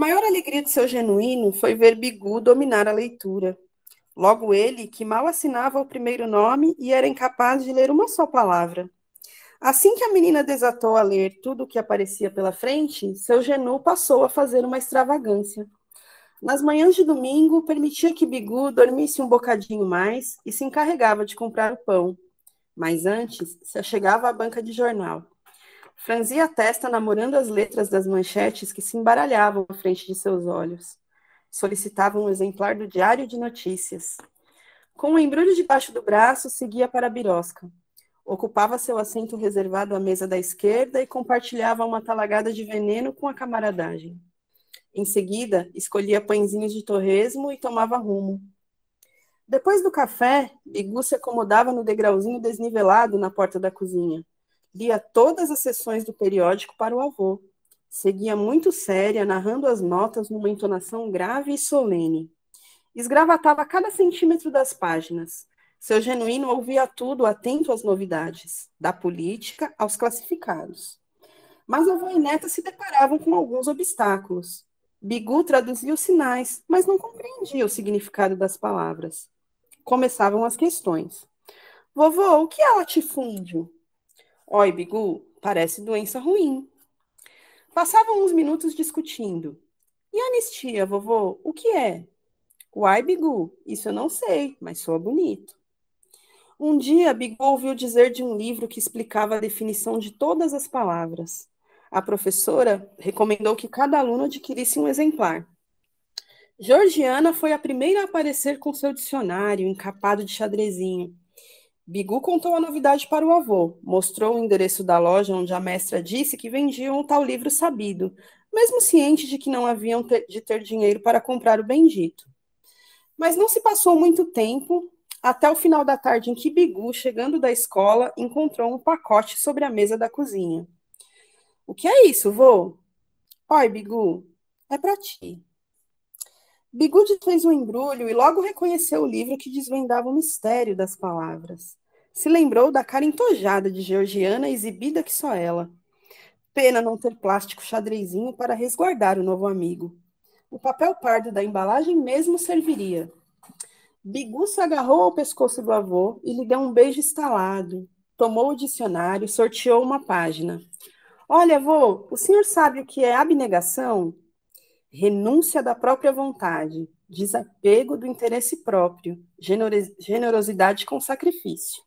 maior alegria de seu genuíno foi ver Bigu dominar a leitura. Logo ele, que mal assinava o primeiro nome e era incapaz de ler uma só palavra. Assim que a menina desatou a ler tudo o que aparecia pela frente, seu genu passou a fazer uma extravagância. Nas manhãs de domingo, permitia que Bigu dormisse um bocadinho mais e se encarregava de comprar o pão. Mas antes, se achegava à banca de jornal. Franzia a testa namorando as letras das manchetes que se embaralhavam à frente de seus olhos. Solicitava um exemplar do Diário de Notícias. Com o um embrulho debaixo do braço, seguia para a birosca. Ocupava seu assento reservado à mesa da esquerda e compartilhava uma talagada de veneno com a camaradagem. Em seguida, escolhia pãezinhos de torresmo e tomava rumo. Depois do café, Bigu se acomodava no degrauzinho desnivelado na porta da cozinha. Lia todas as sessões do periódico para o avô. Seguia muito séria, narrando as notas numa entonação grave e solene. Esgravatava cada centímetro das páginas. Seu genuíno ouvia tudo, atento às novidades, da política aos classificados. Mas avô e neta se deparavam com alguns obstáculos. Bigu traduzia os sinais, mas não compreendia o significado das palavras. Começavam as questões. Vovô, o que é latifúndio? Oi, Bigu, parece doença ruim. Passavam uns minutos discutindo. E anistia, vovô, o que é? Uai, Bigu, isso eu não sei, mas soa bonito. Um dia, Bigu ouviu dizer de um livro que explicava a definição de todas as palavras a professora recomendou que cada aluno adquirisse um exemplar. Georgiana foi a primeira a aparecer com seu dicionário encapado de xadrezinho. Bigu contou a novidade para o avô, mostrou o endereço da loja onde a mestra disse que vendiam o tal livro sabido, mesmo ciente de que não haviam de ter dinheiro para comprar o bendito. Mas não se passou muito tempo até o final da tarde em que Bigu, chegando da escola, encontrou um pacote sobre a mesa da cozinha. O que é isso, vô? Oi, Bigu, é para ti. Bigu fez um embrulho e logo reconheceu o livro que desvendava o mistério das palavras. Se lembrou da cara entojada de Georgiana, exibida que só ela. Pena não ter plástico xadrezinho para resguardar o novo amigo. O papel pardo da embalagem mesmo serviria. Bigu se agarrou ao pescoço do avô e lhe deu um beijo estalado. Tomou o dicionário, sorteou uma página. Olha, avô, o senhor sabe o que é abnegação? Renúncia da própria vontade, desapego do interesse próprio, generosidade com sacrifício.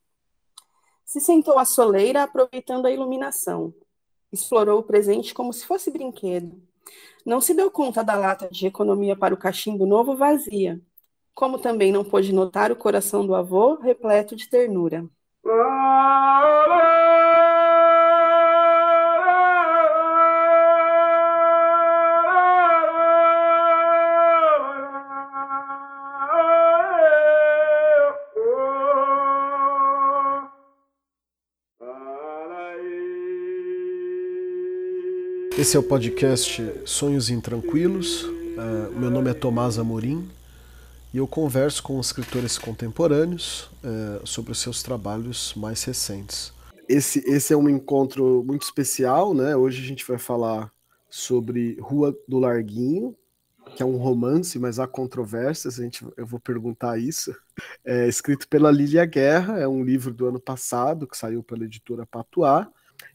Se sentou à soleira, aproveitando a iluminação. Explorou o presente como se fosse brinquedo. Não se deu conta da lata de economia para o cachimbo novo vazia, como também não pôde notar o coração do avô repleto de ternura. Esse é o podcast Sonhos Intranquilos. Uh, meu nome é Tomás Amorim e eu converso com escritores contemporâneos uh, sobre os seus trabalhos mais recentes. Esse, esse é um encontro muito especial, né? Hoje a gente vai falar sobre Rua do Larguinho, que é um romance, mas há controvérsias, a gente, eu vou perguntar isso. É escrito pela Lília Guerra, é um livro do ano passado que saiu pela editora Patuá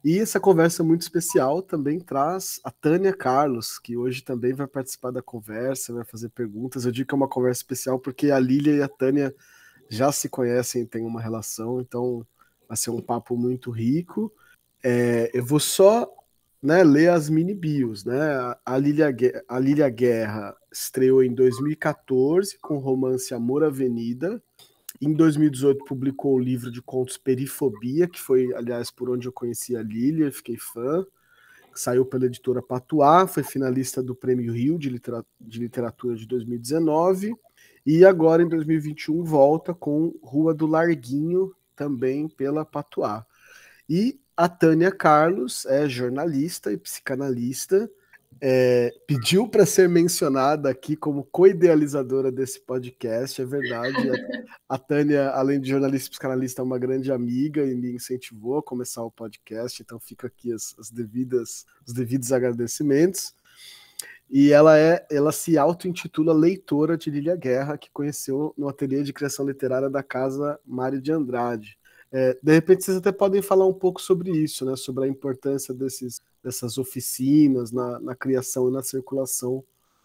e essa conversa muito especial também traz a Tânia Carlos, que hoje também vai participar da conversa, vai fazer perguntas. Eu digo que é uma conversa especial porque a Lília e a Tânia já se conhecem, têm uma relação, então vai ser um papo muito rico. É, eu vou só né, ler as mini bios. Né? A a Lília Guerra estreou em 2014 com o romance Amor Avenida, em 2018 publicou o livro de contos Perifobia, que foi, aliás, por onde eu conheci a Lilia, fiquei fã. Saiu pela editora Patuá, foi finalista do Prêmio Rio de, Literatura de 2019. E agora, em 2021, volta com Rua do Larguinho, também pela Patuá. E a Tânia Carlos é jornalista e psicanalista, é, pediu para ser mencionada aqui como co-idealizadora desse podcast, é verdade. A, a, Tânia, além de jornalista e psicanalista, é uma grande amiga e me incentivou a começar o podcast, então fica aqui as, as devidas, os devidos agradecimentos. E ela é, ela se auto-intitula leitora de Lília Guerra, que conheceu no ateliê de criação literária da casa Mário de Andrade. É, de repente vocês até podem falar um pouco sobre isso, né? Sobre a importância desses, dessas oficinas na, na criação e na circulação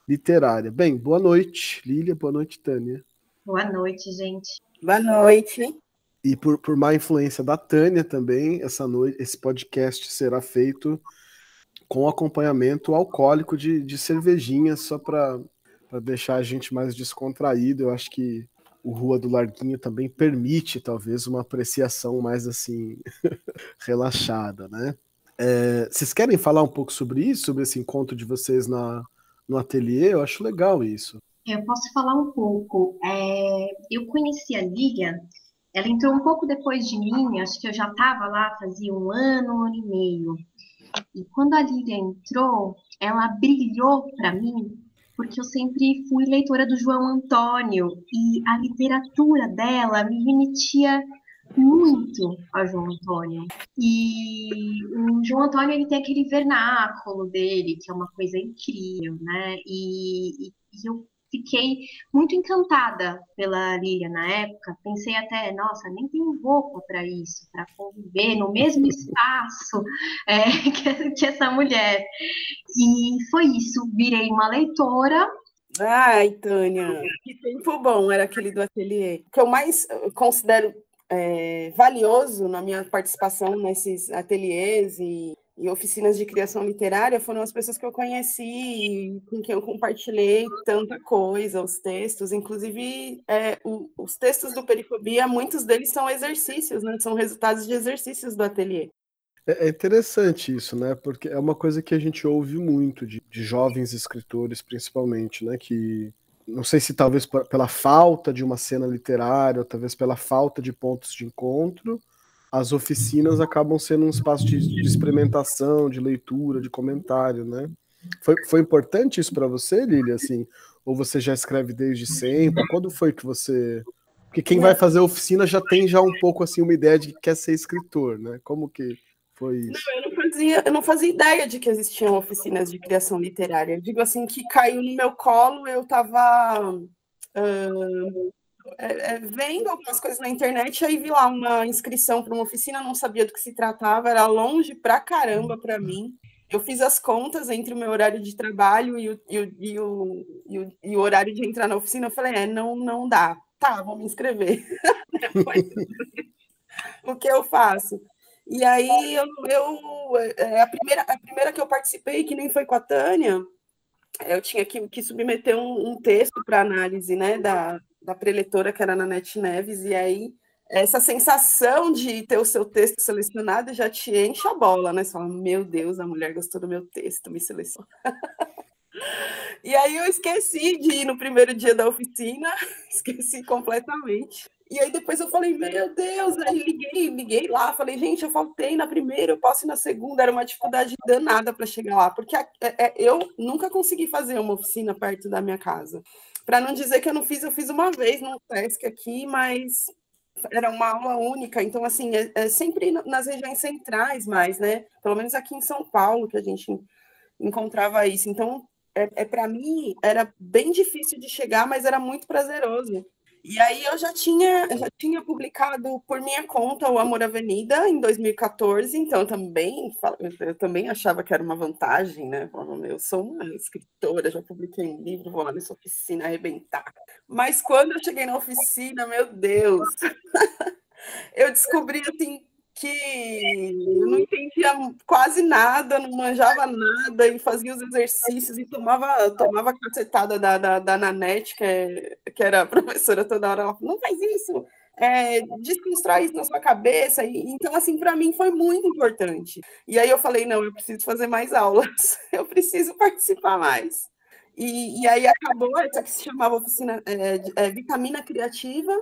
literária. Bem, boa noite, Lília, boa noite, Tânia. Boa noite, gente. Boa noite. E por, por má influência da Tânia também, essa noite, esse podcast será feito com acompanhamento alcoólico de, de cervejinha, só para deixar a gente mais descontraído. Eu acho que o Rua do Larguinho também permite, talvez, uma apreciação mais assim, relaxada, né? É, vocês querem falar um pouco sobre isso, sobre esse encontro de vocês na, no ateliê? Eu acho legal isso. Eu posso falar um pouco. É, eu conheci a Lilian, ela entrou um pouco depois de mim, acho que eu já estava lá fazia um ano, um ano e meio. E quando a Lívia entrou, ela brilhou para mim, porque eu sempre fui leitora do João Antônio e a literatura dela me remetia muito a João Antônio. E o João Antônio ele tem aquele vernáculo dele, que é uma coisa incrível, né? E, e, e eu fiquei muito encantada pela Lilia na época. Pensei até, nossa, nem tenho roupa para isso, para conviver no mesmo espaço é, que, que essa mulher. E foi isso, virei uma leitora Ai, Tânia, que tempo bom era aquele do ateliê. O que eu mais considero é, valioso na minha participação nesses ateliês e e oficinas de criação literária foram as pessoas que eu conheci, com quem eu compartilhei tanta coisa, os textos, inclusive é, o, os textos do Perifobia, muitos deles são exercícios, né? São resultados de exercícios do ateliê. É, é interessante isso, né? Porque é uma coisa que a gente ouve muito de, de jovens escritores, principalmente, né? Que não sei se talvez pela falta de uma cena literária, ou talvez pela falta de pontos de encontro, as oficinas acabam sendo um espaço de, de experimentação, de leitura, de comentário, né? Foi, foi importante isso para você, Lili? Assim, ou você já escreve desde sempre? Quando foi que você? Porque quem vai fazer oficina já tem já um pouco assim uma ideia de que quer ser escritor, né? Como que foi isso? Não, eu não fazia, eu não fazia ideia de que existiam oficinas de criação literária. Eu digo assim que caiu no meu colo, eu estava é, é, vendo algumas coisas na internet, aí vi lá uma inscrição para uma oficina, não sabia do que se tratava, era longe pra caramba para mim. Eu fiz as contas entre o meu horário de trabalho e o, e o, e o, e o, e o horário de entrar na oficina. Eu falei, é, não, não dá. Tá, vou me inscrever. o que eu faço? E aí eu, eu é, a, primeira, a primeira que eu participei, que nem foi com a Tânia, eu tinha que, que submeter um, um texto para análise né, da, da preletora, que era na Net Neves, e aí essa sensação de ter o seu texto selecionado já te enche a bola, né? Você fala, meu Deus, a mulher gostou do meu texto, me selecionou. e aí eu esqueci de ir no primeiro dia da oficina, esqueci completamente. E aí depois eu falei, meu Deus, aí liguei, liguei lá, falei, gente, eu faltei na primeira, eu posso ir na segunda, era uma dificuldade danada para chegar lá, porque é, é, eu nunca consegui fazer uma oficina perto da minha casa. Para não dizer que eu não fiz, eu fiz uma vez no SESC aqui, mas era uma aula única, então, assim, é, é, sempre nas regiões centrais mais, né? Pelo menos aqui em São Paulo que a gente encontrava isso. Então, é, é para mim, era bem difícil de chegar, mas era muito prazeroso. E aí eu já tinha, já tinha publicado por minha conta o Amor Avenida em 2014, então também eu também achava que era uma vantagem, né? Eu sou uma escritora, já publiquei um livro, vou lá nessa oficina arrebentar. Mas quando eu cheguei na oficina, meu Deus, eu descobri assim que eu não entendia quase nada, não manjava nada e fazia os exercícios e tomava, tomava cacetada da, da, da Nanete, que, é, que era professora toda hora, ela falou, não faz isso, é, desconstrói isso na sua cabeça. E, então, assim, para mim foi muito importante. E aí eu falei, não, eu preciso fazer mais aulas, eu preciso participar mais. E, e aí acabou essa que se chamava oficina é, é, Vitamina Criativa,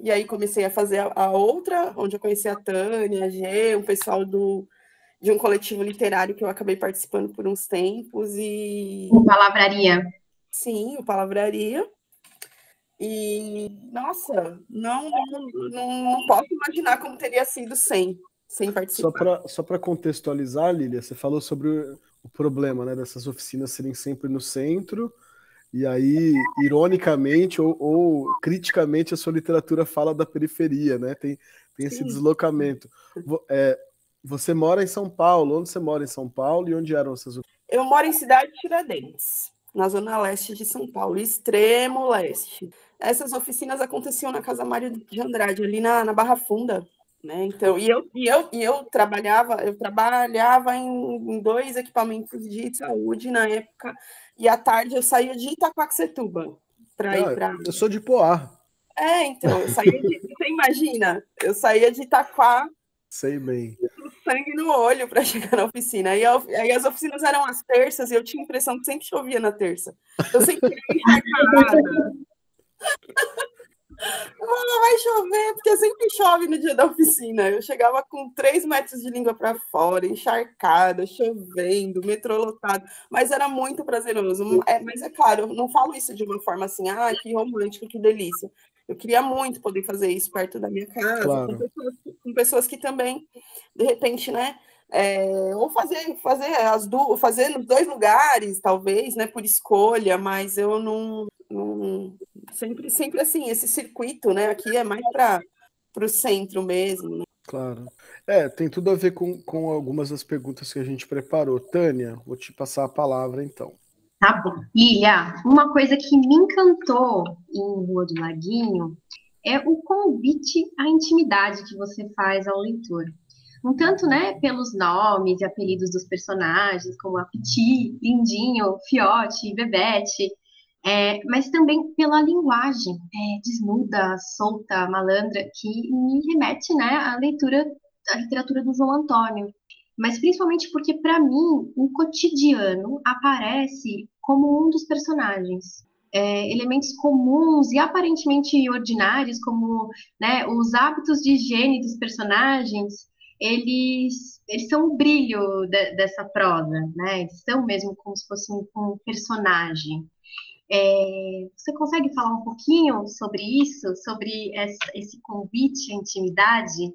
e aí comecei a fazer a, a, outra, onde eu conheci a Tânia, a G, um pessoal do, de um coletivo literário que eu acabei participando por uns tempos. E... O Palavraria. Sim, o Palavraria. E, nossa, não, não, não, posso imaginar como teria sido sem, sem participar. Só para contextualizar, Lilia, você falou sobre o problema né, dessas oficinas serem sempre no centro, e aí, ironicamente ou, ou criticamente, a sua literatura fala da periferia, né? Tem, tem esse deslocamento. É, você mora em São Paulo, onde você mora em São Paulo e onde eram essas oficinas? Eu moro em Cidade Tiradentes, na zona leste de São Paulo, extremo leste. Essas oficinas aconteciam na Casa Mário de Andrade, ali na, na Barra Funda. Né? Então, e eu, e eu, e eu trabalhava, eu trabalhava em, em dois equipamentos de saúde na época, e à tarde eu saía de Itaquaquecetuba para ir para. Eu sou de Poá. É, então, eu saía de. Você imagina? Eu saía de Itaquá. Sei bem. Sangue no olho para chegar na oficina. Aí, eu, aí, as oficinas eram as terças e eu tinha a impressão que sempre chovia na terça. Eu sempre ia. Mano, vai chover, porque sempre chove no dia da oficina. Eu chegava com três metros de língua para fora, encharcada, chovendo, metrô lotado, mas era muito prazeroso. É, mas é claro, eu não falo isso de uma forma assim, ah, que romântico, que delícia. Eu queria muito poder fazer isso perto da minha casa, claro. com, pessoas, com, pessoas, que também, de repente, né? É, ou fazer, fazer as duas, fazer nos dois lugares, talvez, né? Por escolha, mas eu não, não sempre, sempre assim, esse circuito, né? Aqui é mais para o centro mesmo. Né? Claro. É, tem tudo a ver com, com algumas das perguntas que a gente preparou. Tânia, vou te passar a palavra então. Tá bom. Ilha, uma coisa que me encantou em Rua do Laguinho é o convite à intimidade que você faz ao leitor. Um tanto, né, pelos nomes e apelidos dos personagens, como a Piti, Lindinho, Fiote, Bebete, é, mas também pela linguagem é, desnuda, solta, malandra, que me remete né, à leitura, à literatura do João Antônio. Mas principalmente porque, para mim, o cotidiano aparece como um dos personagens. É, elementos comuns e aparentemente ordinários, como né, os hábitos de higiene dos personagens, eles, eles são o brilho de, dessa prosa, né? Eles são mesmo como se fosse um, um personagem. É, você consegue falar um pouquinho sobre isso, sobre esse convite à intimidade?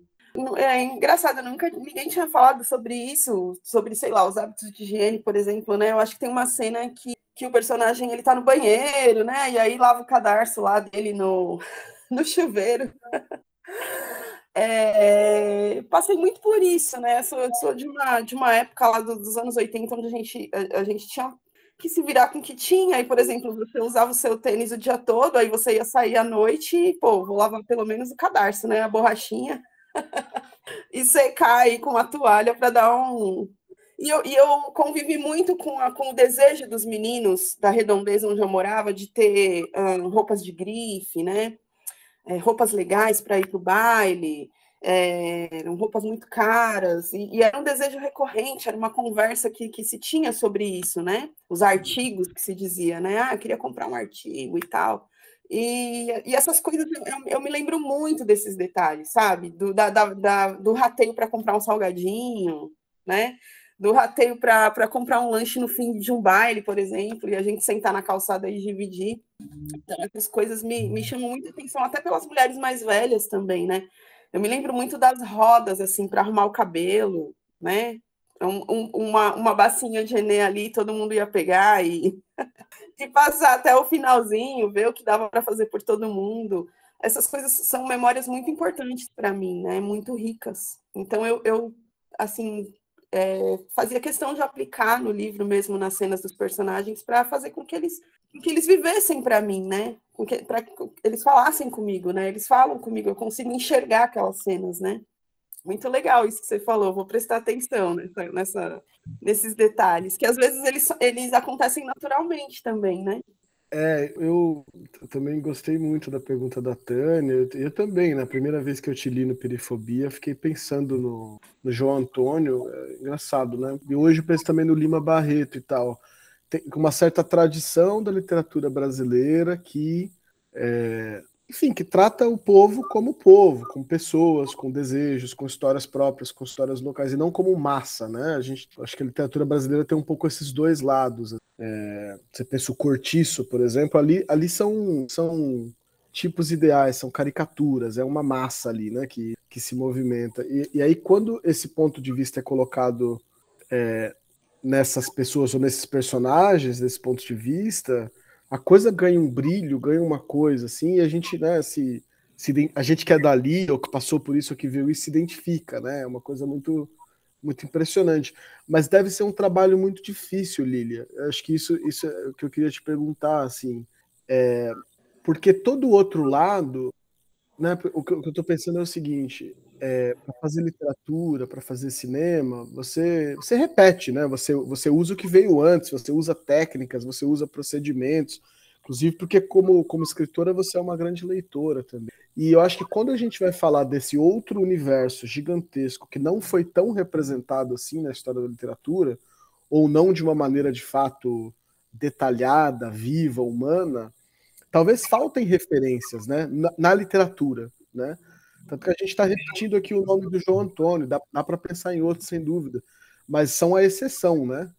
É engraçado, nunca ninguém tinha falado sobre isso, sobre, sei lá, os hábitos de higiene, por exemplo, né? Eu acho que tem uma cena que, que o personagem ele tá no banheiro, né? E aí lava o cadarço lá dele no, no chuveiro. É, passei muito por isso, né? Sou, sou de, uma, de uma época lá dos anos 80, onde a gente, a, a gente tinha que se virar com o que tinha. Aí, por exemplo, você usava o seu tênis o dia todo, aí você ia sair à noite e, pô, vou lavar pelo menos o cadarço, né? A borrachinha. e secar aí com a toalha para dar um. E eu, e eu convivi muito com, a, com o desejo dos meninos da redondeza onde eu morava de ter roupas de grife, né? É, roupas legais para ir para o baile é, eram roupas muito caras, e, e, era um desejo recorrente, era uma conversa que, que se tinha sobre isso, né? Os artigos que se dizia, né? Ah, queria comprar um artigo e tal. E, e essas coisas, eu, eu, me lembro muito desses detalhes, sabe? Do, da, da, da do rateio para comprar um salgadinho, né? Do rateio para comprar um lanche no fim de um baile, por exemplo, e a gente sentar na calçada e dividir. Então, essas coisas me, me chamam muita atenção, até pelas mulheres mais velhas também, né? Eu me lembro muito das rodas, assim, para arrumar o cabelo, né? Um, um, uma, uma bacinha de Enê ali, todo mundo ia pegar e, e passar até o finalzinho, ver o que dava para fazer por todo mundo. Essas coisas são memórias muito importantes para mim, né? Muito ricas. Então eu, eu assim, é, fazia questão de aplicar no livro mesmo nas cenas dos personagens para fazer com que eles que eles vivessem para mim, né? Para que eles falassem comigo, né? Eles falam comigo, eu consigo enxergar aquelas cenas, né? Muito legal isso que você falou, vou prestar atenção nessa, nessa, nesses detalhes, que às vezes eles, eles acontecem naturalmente também, né? É, eu também gostei muito da pergunta da Tânia. Eu, eu, também, na primeira vez que eu te li no Perifobia, fiquei pensando no, no João Antônio. É engraçado, né? E hoje penso também no Lima Barreto e tal com uma certa tradição da literatura brasileira que, é, enfim, que trata o povo como povo, com pessoas, com desejos, com histórias próprias, com histórias locais, e não como massa, né? A gente, acho que a literatura brasileira tem um pouco esses dois lados. É, você pensa o cortiço, por exemplo, ali, ali são, são tipos ideais, são caricaturas, é uma massa ali, né, que, que se movimenta. E, e aí, quando esse ponto de vista é colocado é, nessas pessoas ou nesses personagens, desse ponto de vista, a coisa ganha um brilho, ganha uma coisa, assim, e a gente, né, se, se a gente que é dali, ou que passou por isso, ou que viu isso, se identifica, né? É uma coisa muito muito impressionante. Mas deve ser um trabalho muito difícil, Lilia. Acho que isso, isso é o que eu queria te perguntar, assim. É, porque todo o outro lado, né, o que eu estou pensando é o seguinte: é, para fazer literatura, para fazer cinema, você, você repete, né? Você, você usa o que veio antes, você usa técnicas, você usa procedimentos, inclusive porque como, como escritora você é uma grande leitora também. E eu acho que quando a gente vai falar desse outro universo gigantesco que não foi tão representado assim na história da literatura, ou não de uma maneira de fato detalhada, viva, humana, talvez faltem referências né, na, na literatura. Né? Tanto que a gente está repetindo aqui o nome do João Antônio, dá, dá para pensar em outros, sem dúvida, mas são a exceção, né?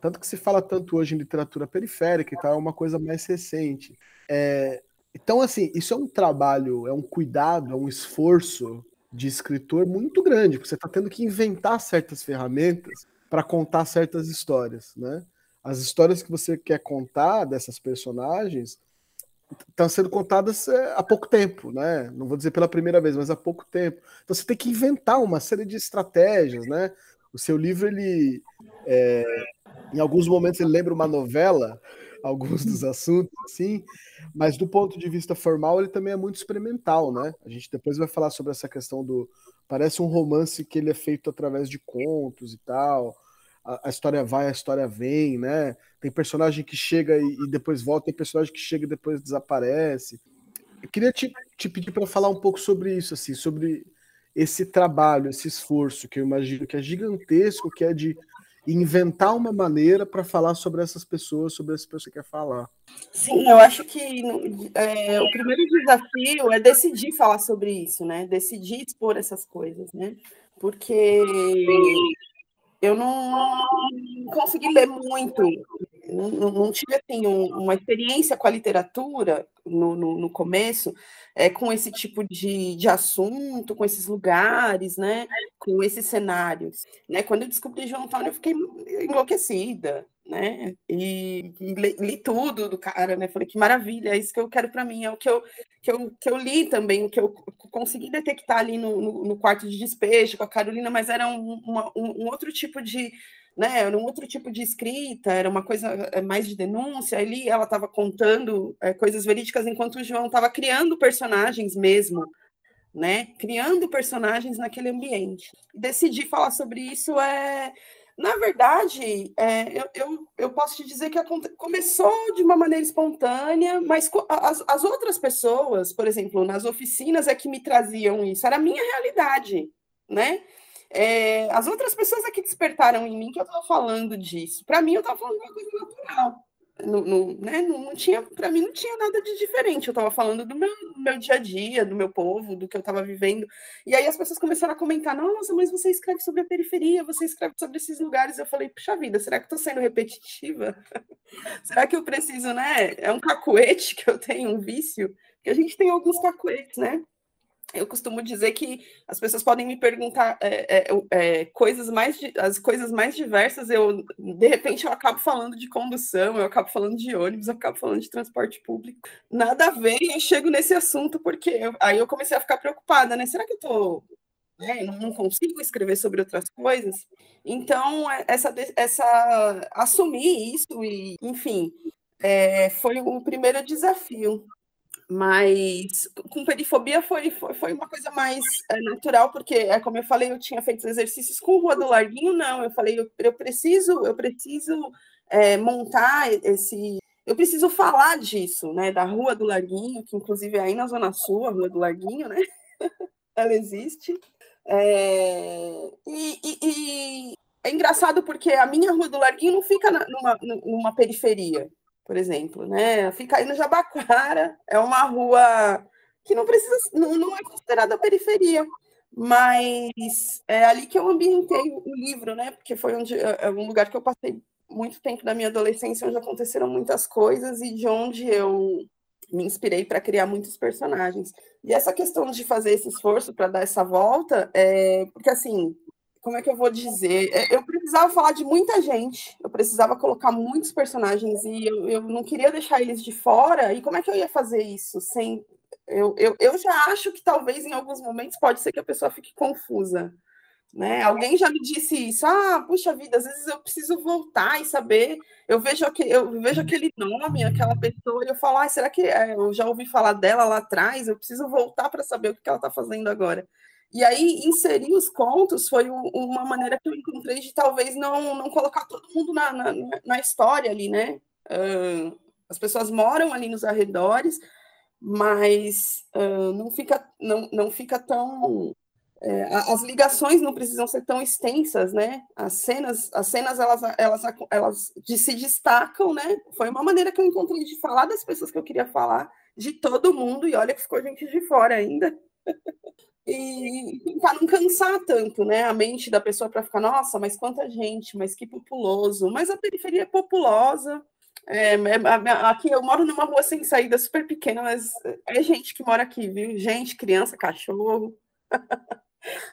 Tanto que se fala tanto hoje em literatura periférica e tal, é uma coisa mais recente. É, então, assim, isso é um trabalho, é um cuidado, é um esforço de escritor muito grande, porque você está tendo que inventar certas ferramentas para contar certas histórias, né? As histórias que você quer contar dessas personagens estão sendo contadas é, há pouco tempo, né? Não vou dizer pela primeira vez, mas há pouco tempo. Então você tem que inventar uma série de estratégias, né? O seu livro, ele, é, em alguns momentos, ele lembra uma novela, alguns dos assuntos, assim, mas do ponto de vista formal, ele também é muito experimental, né? A gente depois vai falar sobre essa questão do. Parece um romance que ele é feito através de contos e tal. A, história vai, a história vem, né? Tem personagem que chega e, e, depois volta, tem personagem que chega e depois desaparece. Eu queria te, te pedir para falar um pouco sobre isso, assim, sobre esse trabalho, esse esforço que eu imagino que é gigantesco, que é de inventar uma maneira para falar sobre essas pessoas, sobre as pessoas que você quer falar. Sim, eu acho que é, o primeiro desafio é decidir falar sobre isso, né? Decidir expor essas coisas, né? Porque eu não consegui ler muito, não, não tive assim, um, uma experiência com a literatura no, no, no começo, é, com esse tipo de, de assunto, com esses lugares, né, com esses cenários. Né? Quando eu descobri João Antônio, eu fiquei enlouquecida, né? E, li, li, tudo do cara, né? Falei que maravilha, é isso que eu quero para mim, é o que eu, que eu, que eu li também, o que eu consegui detectar ali no, no, no quarto de despejo com a Carolina, mas era um, uma, um, um outro tipo de né, era um outro tipo de escrita, era uma coisa eh, mais de denúncia. Ali ela estava contando é, coisas verídicas, enquanto o João estava criando personagens mesmo, né, criando personagens naquele ambiente. Decidir falar sobre isso é, na verdade, é, eu, eu, eu, posso te dizer que começou de uma maneira espontânea, mas as, as outras pessoas, por exemplo, nas oficinas é que me traziam isso, era a minha realidade, né? É, as outras pessoas aqui despertaram em mim que eu estava falando disso. Para mim, eu estava falando de uma coisa natural. No, né, não, não tinha, para mim não tinha nada de diferente. Eu estava falando do meu, do meu dia a dia, do meu povo, do que eu estava vivendo. E aí as pessoas começaram a comentar: Nossa, mas você escreve sobre a periferia, você escreve sobre esses lugares. Eu falei: Puxa vida, será que estou sendo repetitiva? será que eu preciso, né? É um cacuete que eu tenho, um vício? Que a gente tem alguns cacuetes, né? Eu costumo dizer que as pessoas podem me perguntar é, é, é, coisas mais as coisas mais diversas eu de repente eu acabo falando de condução eu acabo falando de ônibus eu acabo falando de transporte público. Nada a ver eu chego nesse assunto porque eu, aí eu comecei a ficar preocupada né? Será que eu tô né, não consigo escrever sobre outras coisas? Então é, essa essa assumir isso e enfim é, foi o primeiro desafio mas com perifobia foi, foi, foi uma coisa mais é, natural, porque, é como eu falei, eu tinha feito exercícios com Rua do Larguinho, não. Eu falei, eu, eu preciso, eu preciso é, montar esse. Eu preciso falar disso, né? Da Rua do Larguinho, que inclusive é aí na Zona Sul, a Rua do Larguinho, né? Ela existe. É, e, e, e, é engraçado porque a minha Rua do Larguinho não fica na, numa, numa periferia por exemplo, né? Fica aí no Jabaquara, é uma rua que não precisa, não, não é considerada periferia, mas é ali que eu ambientei o livro, né? Porque foi onde é, é um lugar que eu passei muito tempo da minha adolescência, onde aconteceram muitas coisas e de onde eu me inspirei para criar muitos personagens. E essa questão de fazer esse esforço para dar essa volta, é porque assim como é que eu vou dizer? É, eu precisava falar de muita gente, eu precisava colocar muitos personagens e eu, eu não queria deixar eles de fora. E como é que eu ia fazer isso sem. Eu, eu, eu já acho que talvez em alguns momentos pode ser que a pessoa fique confusa. Né? Alguém já me disse isso. Ah, puxa vida, às vezes eu preciso voltar e saber. Eu vejo, aquele, eu vejo aquele nome, aquela pessoa, e eu falo, ah, será que é, eu já ouvi falar dela lá atrás? Eu preciso voltar para saber o que ela está fazendo agora. E aí, inserir os contos foi uma maneira que eu encontrei de talvez não, não colocar todo mundo na, na, na história ali, né? Uh, as pessoas moram ali nos arredores, mas uh, não, fica, não, não fica tão. É, as ligações não precisam ser tão extensas, né? As cenas, as cenas elas, elas, elas se destacam, né? Foi uma maneira que eu encontrei de falar das pessoas que eu queria falar, de todo mundo, e olha que ficou gente de fora ainda. e tentar não cansar tanto, né? A mente da pessoa para ficar, nossa, mas quanta gente, mas que populoso. Mas a periferia é populosa. É, é, aqui eu moro numa rua sem saída super pequena, mas é gente que mora aqui, viu? Gente, criança, cachorro.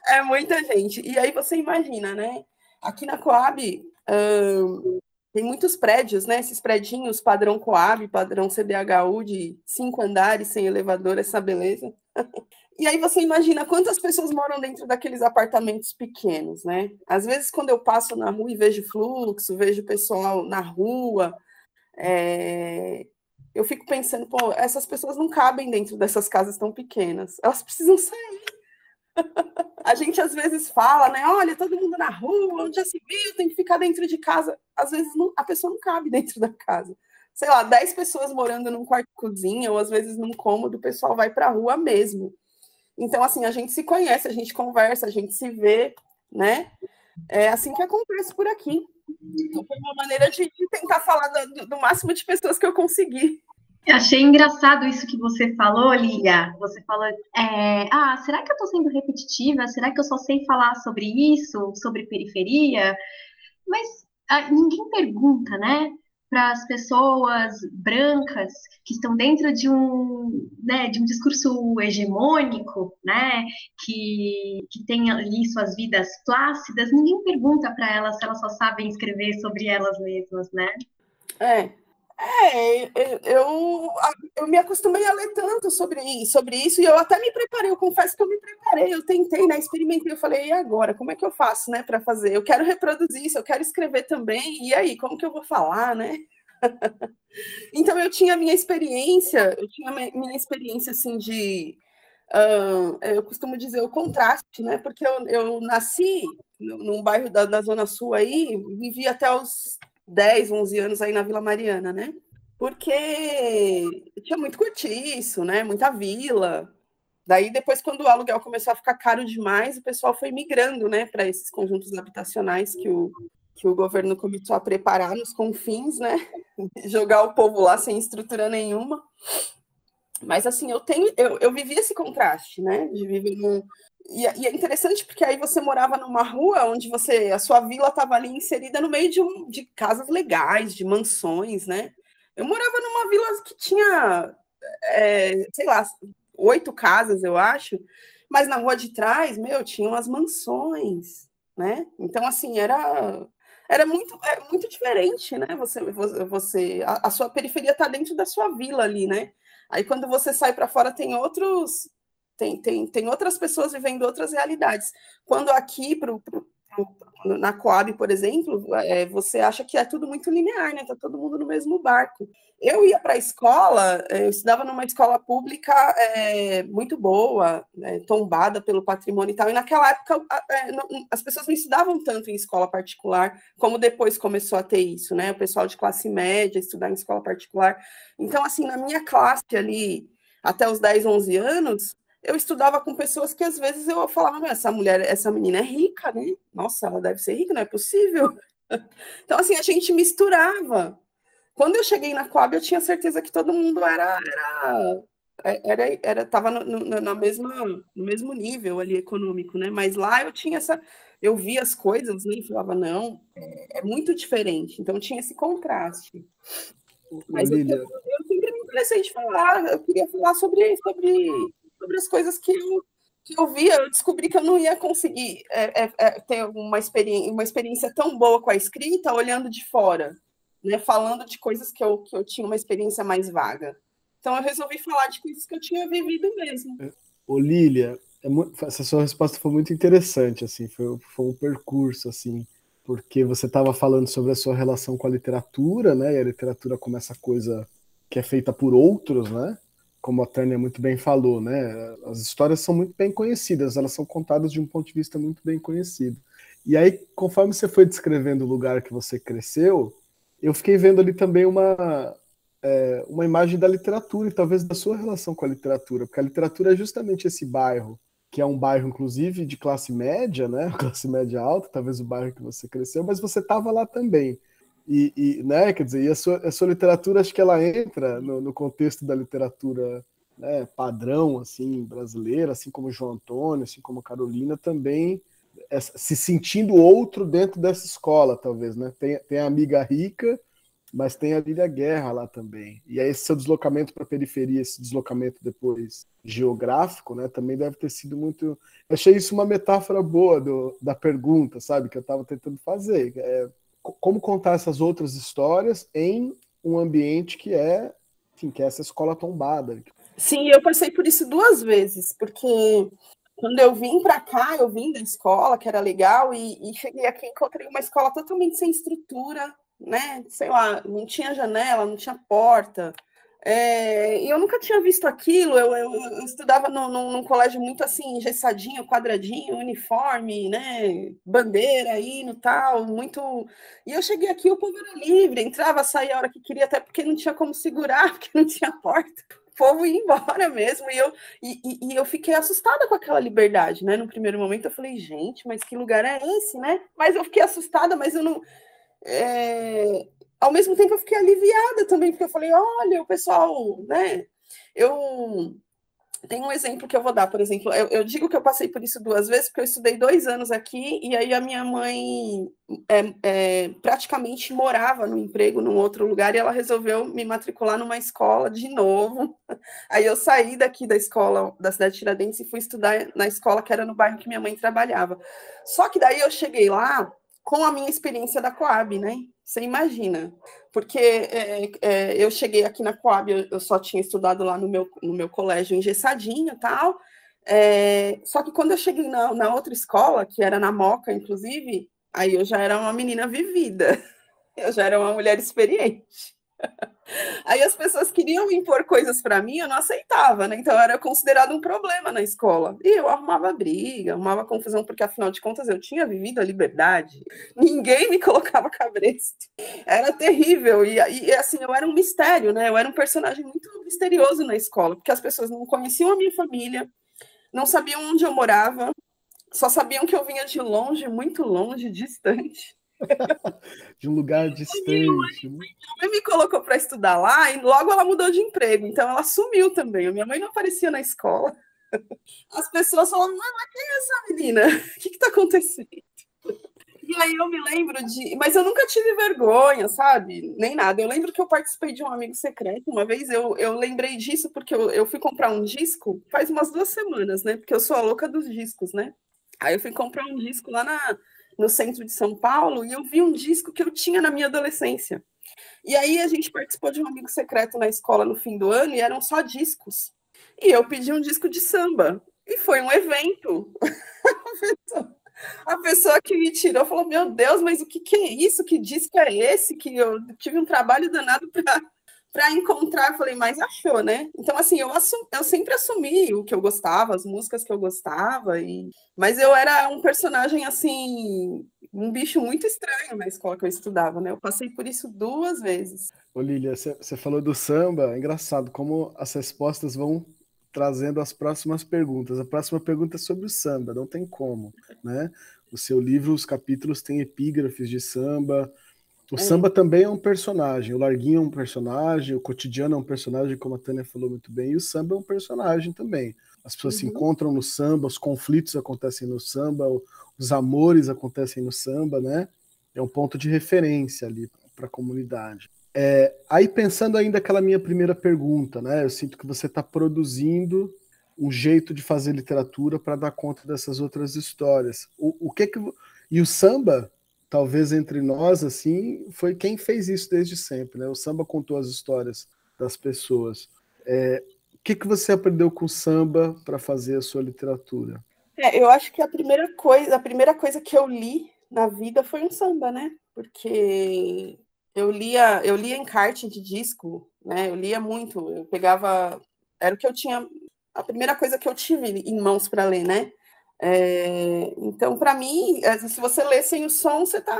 é muita gente. E aí você imagina, né? Aqui na Coab hum, tem muitos prédios, né? Esses prédios padrão Coab, padrão CDHU de cinco andares sem elevador, essa beleza. E aí você imagina quantas pessoas moram dentro daqueles apartamentos pequenos, né? Às vezes, quando eu passo na rua e vejo fluxo, vejo pessoal na rua, é... eu fico pensando, pô, essas pessoas não cabem dentro dessas casas tão pequenas, elas precisam sair. A gente às vezes fala, né? Olha, todo mundo na rua, onde já se viu, tem que ficar dentro de casa. Às vezes não, a pessoa não cabe dentro da casa. Sei lá, 10 pessoas morando num quarto cozinha, ou às vezes num cômodo, o pessoal vai para a rua mesmo. Então, assim, a gente se conhece, a gente conversa, a gente se vê, né? É assim que acontece por aqui. Então, foi uma maneira de, tentar falar do, do, máximo de pessoas que eu consegui. Achei engraçado isso que você falou, Lilia. Você falou, é, ah, será que eu estou sendo repetitiva? Será que eu só sei falar sobre isso, sobre periferia? Mas ah, ninguém pergunta, né? Para as pessoas brancas que estão dentro de um, né, de um discurso hegemônico, né, que, que tem ali suas vidas plácidas, ninguém pergunta para elas se elas só sabem escrever sobre elas mesmas, né? É, é, eu, eu me acostumei a ler tanto sobre, sobre isso, e eu até me preparei, eu confesso que eu me preparei, eu tentei, né, experimentei, eu falei, e agora, como é que eu faço, né, para fazer? Eu quero reproduzir isso, eu quero escrever também, e aí, como que eu vou falar, né? então, eu tinha a minha experiência, eu tinha a minha experiência, assim, de, uh, eu costumo dizer o contraste, né, porque eu, eu nasci num bairro da, da Zona Sul aí, vivi até os 10, 11 anos aí na Vila Mariana, né? Porque tinha muito cortiço, né? Muita vila. Daí, depois, quando o aluguel começou a ficar caro demais, o pessoal foi migrando, né, para esses conjuntos habitacionais que o, que o governo começou a preparar nos confins, né? Jogar o povo lá sem estrutura nenhuma. Mas assim, eu tenho, eu, eu vivi esse contraste, né? De viver num, e, e, é interessante porque aí você morava numa rua onde você a sua vila estava ali inserida no meio de, um, de casas legais, de mansões, né? Eu morava numa vila que tinha, é, sei lá, oito casas, eu acho, mas na rua de trás, meu, tinham as mansões, né? Então, assim, era era muito, é, muito diferente, né? Você, você a, a sua periferia está dentro da sua vila ali, né? Aí quando você sai para fora tem outros tem, tem, tem outras pessoas vivendo outras realidades. Quando aqui, pro, pro, pro, na Coab, por exemplo, é, você acha que é tudo muito linear, né? Tá todo mundo no mesmo barco. Eu ia para a escola, é, eu estudava numa escola pública é, muito boa, né, tombada pelo patrimônio e tal, e naquela época é, não, as pessoas não estudavam tanto em escola particular, como depois começou a ter isso, né? O pessoal de classe média estudar em escola particular. Então, assim, na minha classe ali, até os 10, 11 anos, eu estudava com pessoas que às vezes eu falava, essa mulher, essa menina é rica, né? Nossa, ela deve ser rica, não é possível. Então, assim, a gente misturava. Quando eu cheguei na Coab, eu tinha certeza que todo mundo era era era, era tava no, no, na mesma, no mesmo nível ali econômico, né? Mas lá eu tinha essa, eu via as coisas né, e falava, não, é, é muito diferente. Então tinha esse contraste. Mas eu, eu, sempre me interessei de falar, eu queria falar sobre, sobre sobre as coisas que eu, que eu via, eu descobri que eu não ia conseguir é, é, é, ter uma experiência, uma experiência tão boa com a escrita olhando de fora, né? Falando de coisas que eu, que eu tinha uma experiência mais vaga. Então eu resolvi falar de coisas que eu tinha vivido mesmo. É, ô Lília, é essa sua resposta foi muito interessante, assim, foi, foi um percurso, assim, porque você estava falando sobre a sua relação com a literatura, né? E a literatura como essa coisa que é feita por outros, né? Como a Tânia muito bem falou, né? As histórias são muito bem conhecidas, elas são contadas de um ponto de vista muito bem conhecido. E aí, conforme você foi descrevendo o lugar que você cresceu, eu fiquei vendo ali também uma, é, uma imagem da literatura e talvez da sua relação com a literatura, porque a literatura é justamente esse bairro, que é um bairro, inclusive, de classe média, né? Classe média alta, talvez o bairro que você cresceu, mas você estava lá também. E, e, né, quer dizer, e a sua, a sua literatura, acho que ela entra no, no contexto da literatura né, padrão, assim, brasileira, assim como João Antônio, assim como Carolina, também se sentindo outro dentro dessa escola, talvez, né? Tem, tem a amiga rica, mas tem a Lília Guerra lá também. E aí esse seu deslocamento para a periferia, esse deslocamento depois geográfico, né, também deve ter sido muito... Eu achei isso uma metáfora boa do, da pergunta, sabe, que eu estava tentando fazer. É, como contar essas outras histórias em um ambiente que é, enfim, que é essa escola tombada. Sim, eu passei por isso duas vezes, porque quando eu vim para cá, eu vim da escola, que era legal, e, e cheguei aqui encontrei uma escola totalmente sem estrutura, né? Sei lá, não tinha janela, não tinha porta, é, eu nunca tinha visto aquilo, eu, eu, eu estudava no, no, num colégio muito assim, engessadinho, quadradinho, uniforme, né, bandeira, hino, tal, muito... E eu cheguei aqui, o povo era livre, entrava, saía a hora que queria, até porque não tinha como segurar, porque não tinha porta. O povo ia embora mesmo, e eu, e, e eu fiquei assustada com aquela liberdade, né, no primeiro momento eu falei, gente, mas que lugar é esse, né? Mas eu fiquei assustada, mas eu não... É, ao mesmo tempo eu fiquei aliviada também, porque eu falei, olha, o pessoal, né? Eu tem um exemplo que eu vou dar, por exemplo, eu, eu, digo que eu passei por isso duas vezes, porque eu estudei dois anos aqui, e aí a minha mãe é, é, praticamente morava no emprego num outro lugar, e ela resolveu me matricular numa escola de novo. Aí eu saí daqui da escola da cidade de Tiradentes e fui estudar na escola que era no bairro que minha mãe trabalhava. Só que daí eu cheguei lá com a minha experiência da Coab, né? Você imagina, porque é, é, eu cheguei aqui na Coab, eu, eu, só tinha estudado lá no meu, no meu colégio engessadinho e tal, é, só que quando eu cheguei na, na outra escola, que era na Moca, inclusive, aí eu já era uma menina vivida, eu já era uma mulher experiente. Aí as pessoas queriam impor coisas para mim, eu não aceitava, né? Então era considerado um problema na escola. E eu arrumava briga, arrumava confusão, porque afinal de contas eu tinha vivido a liberdade. Ninguém me colocava cabresto. Era terrível. E, e assim, eu era um mistério, né? Eu era um personagem muito misterioso na escola, porque as pessoas não conheciam a minha família, não sabiam onde eu morava, só sabiam que eu vinha de longe, muito longe, distante. de um lugar distante. Né? Minha mãe me colocou para estudar lá e logo ela mudou de emprego, então ela sumiu também. Minha mãe não aparecia na escola. As pessoas falam: mas quem é essa menina? O que está acontecendo? E aí eu me lembro de. Mas eu nunca tive vergonha, sabe? Nem nada. Eu lembro que eu participei de um amigo secreto. Uma vez eu, eu lembrei disso porque eu, eu fui comprar um disco faz umas duas semanas, né? Porque eu sou a louca dos discos, né? Aí eu fui comprar um disco lá na, no centro de São Paulo e eu vi um disco que eu tinha na minha adolescência. E aí a gente participou de um amigo secreto na escola no fim do ano e eram só discos. E eu pedi um disco de samba. E foi um evento. a pessoa que me tirou falou: Meu Deus, mas o que, que é isso? Que disco é esse? Que eu tive um trabalho danado para para encontrar, eu falei, mas achou, né? Então, assim, eu, assum, eu sempre assumi o que eu gostava, as músicas que eu gostava, e mas eu era um personagem, assim, um bicho muito estranho na escola que eu estudava, né? Eu passei por isso duas vezes. Ô, Lília, você falou do samba, é engraçado como as respostas vão trazendo as próximas perguntas. A próxima pergunta é sobre o samba, não tem como, né? O seu livro, os capítulos têm epígrafes de samba, o é. samba também é um personagem, o Larguinho é um personagem, o cotidiano é um personagem, como a Tânia falou muito bem, e o samba é um personagem também. As pessoas uhum. se encontram no samba, os conflitos acontecem no samba, os amores acontecem no samba, né? É um ponto de referência ali para a comunidade. É, aí pensando ainda aquela minha primeira pergunta, né? Eu sinto que você está produzindo um jeito de fazer literatura para dar conta dessas outras histórias. O, o que que e o samba, talvez entre nós assim, foi quem fez isso desde sempre, né? O samba contou as histórias das pessoas. É, o que que você aprendeu com o samba para fazer a sua literatura? É, eu acho que a primeira coisa, a primeira coisa que eu li na vida foi um samba, né? Porque eu lia, eu lia encarte de disco, né? Eu lia muito, eu pegava, era o que eu tinha, a primeira coisa que eu tive em mãos para ler, né? É, então, para mim, se você lê sem o som, você está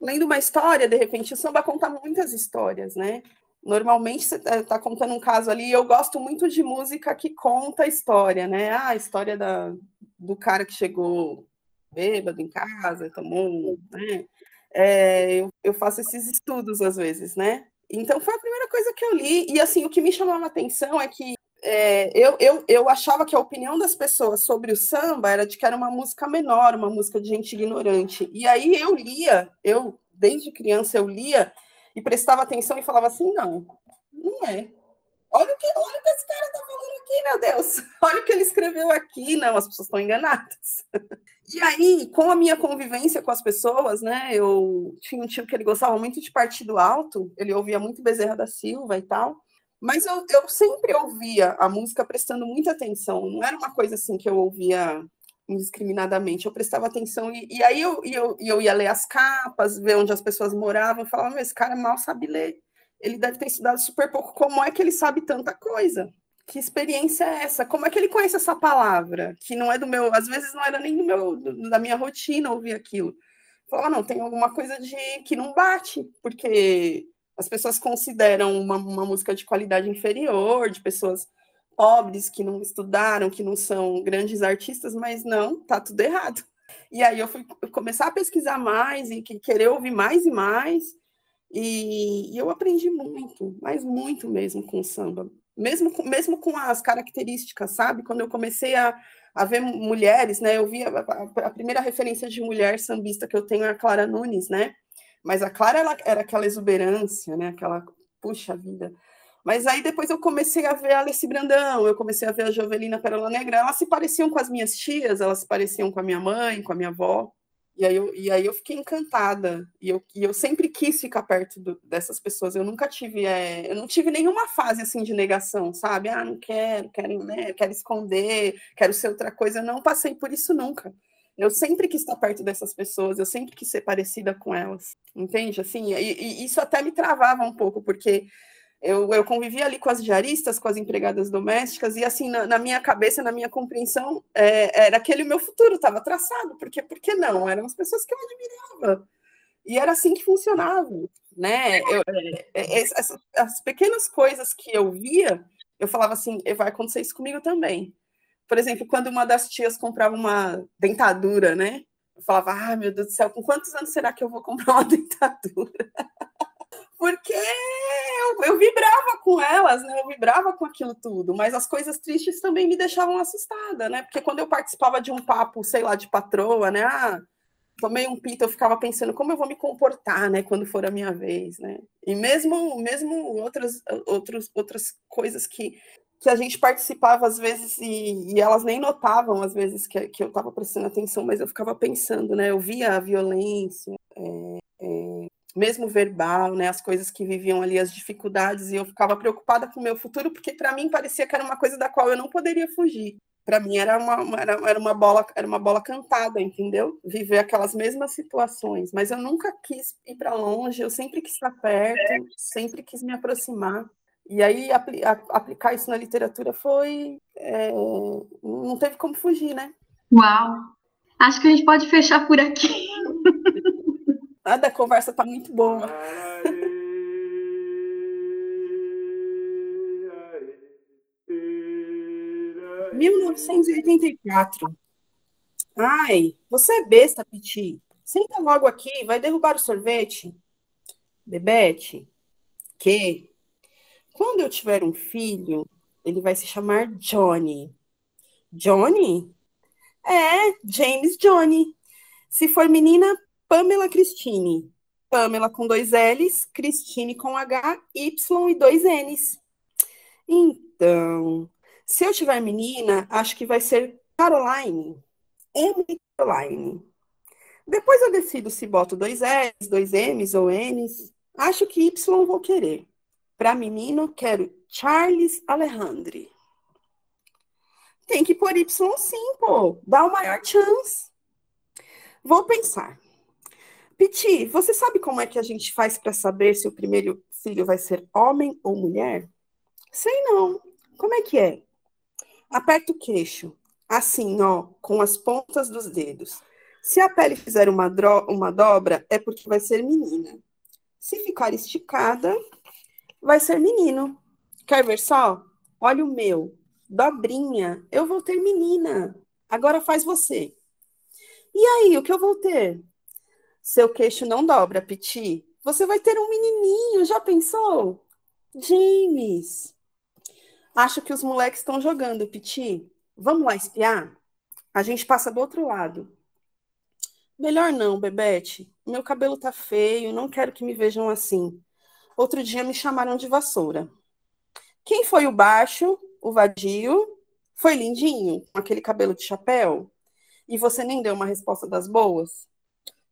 lendo uma história, de repente, o samba conta muitas histórias, né? Normalmente você está tá contando um caso ali, eu gosto muito de música que conta a história, né? Ah, a história da, do cara que chegou bêbado em casa, tomou, né? É, eu, eu, faço esses estudos às vezes, né? Então foi a primeira coisa que eu li, e assim, o que me chamava a atenção é que é, eu, eu, eu achava que a opinião das pessoas sobre o samba era de que era uma música menor, uma música de gente ignorante. E aí eu lia, eu, desde criança, eu lia e prestava atenção e falava assim: não, não é. Olha o que, olha o que esse cara está falando aqui, meu Deus. Olha o que ele escreveu aqui. Não, as pessoas estão enganadas. E aí, com a minha convivência com as pessoas, né? Eu tinha um tio que ele gostava muito de partido alto, ele ouvia muito Bezerra da Silva e tal. Mas eu, eu sempre ouvia a música prestando muita atenção. Não era uma coisa assim que eu ouvia indiscriminadamente. Eu prestava atenção e, e aí eu, eu, eu ia ler as capas, ver onde as pessoas moravam, falava, esse cara mal sabe ler ele deve ter estudado super pouco. Como é que ele sabe tanta coisa? Que experiência é essa? Como é que ele conhece essa palavra? Que não é do meu, às vezes não era nem do meu, da minha rotina ouvir aquilo. Falar, não, tem alguma coisa de que não bate, porque as pessoas consideram uma, uma música de qualidade inferior, de pessoas pobres que não estudaram, que não são grandes artistas, mas não, tá tudo errado. E aí eu fui começar a pesquisar mais e querer ouvir mais e mais. E, e, eu aprendi muito, mas muito mesmo com o samba. Mesmo, mesmo com as características, sabe? Quando eu comecei a, a ver mulheres, né? Eu vi a, a, a, primeira referência de mulher sambista que eu tenho é a Clara Nunes, né? Mas a Clara ela, era aquela exuberância, né? Aquela, puxa vida. Mas aí depois eu comecei a ver a Alessi Brandão, eu comecei a ver a Jovelina Pérola Negra. Elas se pareciam com as minhas tias, elas se pareciam com a minha mãe, com a minha avó. E aí eu, e aí eu fiquei encantada. E eu, e eu sempre quis ficar perto do, dessas pessoas. Eu nunca tive, é, eu não tive nenhuma fase assim de negação, sabe? Ah, não quero, quero, né, quero esconder, quero ser outra coisa. Eu não passei por isso nunca. Eu sempre quis estar perto dessas pessoas, eu sempre quis ser parecida com elas, entende? Assim, e, e isso até me travava um pouco, porque eu, eu convivia ali com as diaristas, com as empregadas domésticas, e assim, na, na minha cabeça, na minha compreensão, é, era aquele o meu futuro, estava traçado, porque por que não? Eram as pessoas que eu admirava. E era assim que funcionava, né? Eu, é, é, essas, as pequenas coisas que eu via, eu falava assim, vai acontecer isso comigo também. Por exemplo, quando uma das tias comprava uma dentadura, né? Eu falava, ah, meu Deus do céu, com quantos anos será que eu vou comprar uma dentadura? porque eu, eu, vibrava com elas, né? Eu vibrava com aquilo tudo, mas as coisas tristes também me deixavam assustada, né? Porque quando eu participava de um papo, sei lá, de patroa, né? Ah, tomei um pito, eu ficava pensando como eu vou me comportar, né, quando for a minha vez, né? E mesmo mesmo outras outros, outras coisas que que a gente participava às vezes e, e elas nem notavam às vezes que, que eu estava prestando atenção, mas eu ficava pensando, né? Eu via a violência, é, é, mesmo verbal, né, as coisas que viviam ali, as dificuldades, e eu ficava preocupada com o meu futuro, porque para mim parecia que era uma coisa da qual eu não poderia fugir. Para mim era uma, era, era, uma bola, era uma bola cantada, entendeu? Viver aquelas mesmas situações, mas eu nunca quis ir para longe, eu sempre quis estar perto, sempre quis me aproximar. E aí apl aplicar isso na literatura foi, é, não teve como fugir, né? Uau! Acho que a gente pode fechar por aqui. Nada, a conversa tá muito boa. 1984. Ai, você é besta, Piti. Senta logo aqui, vai derrubar o sorvete. Bebete, que quando eu tiver um filho, ele vai se chamar Johnny. Johnny? É, James Johnny. Se for menina, Pamela Cristine. Pamela com dois L's, Cristine com H, Y e dois N's. Então, Se eu tiver menina, acho que vai ser Caroline. M. Caroline. Depois eu decido se boto dois S, dois M's ou N's. Acho que Y vou querer. Para menino, quero Charles Alejandre. Tem que pôr Y sim, pô. Dá o maior chance. Vou pensar. Piti, você sabe como é que a gente faz para saber se o primeiro filho vai ser homem ou mulher? Sei não. Como é que é? Aperta o queixo, assim, ó, com as pontas dos dedos. Se a pele fizer uma, uma dobra, é porque vai ser menina. Se ficar esticada, vai ser menino. Quer ver só? Olha o meu. Dobrinha. Eu vou ter menina. Agora faz você. E aí, o que eu vou ter? Seu queixo não dobra, Piti. Você vai ter um menininho, já pensou? James. Acho que os moleques estão jogando, Piti. Vamos lá espiar? A gente passa do outro lado. Melhor não, Bebete. Meu cabelo tá feio, não quero que me vejam assim. Outro dia me chamaram de vassoura. Quem foi o baixo, o vadio? Foi lindinho, com aquele cabelo de chapéu? E você nem deu uma resposta das boas?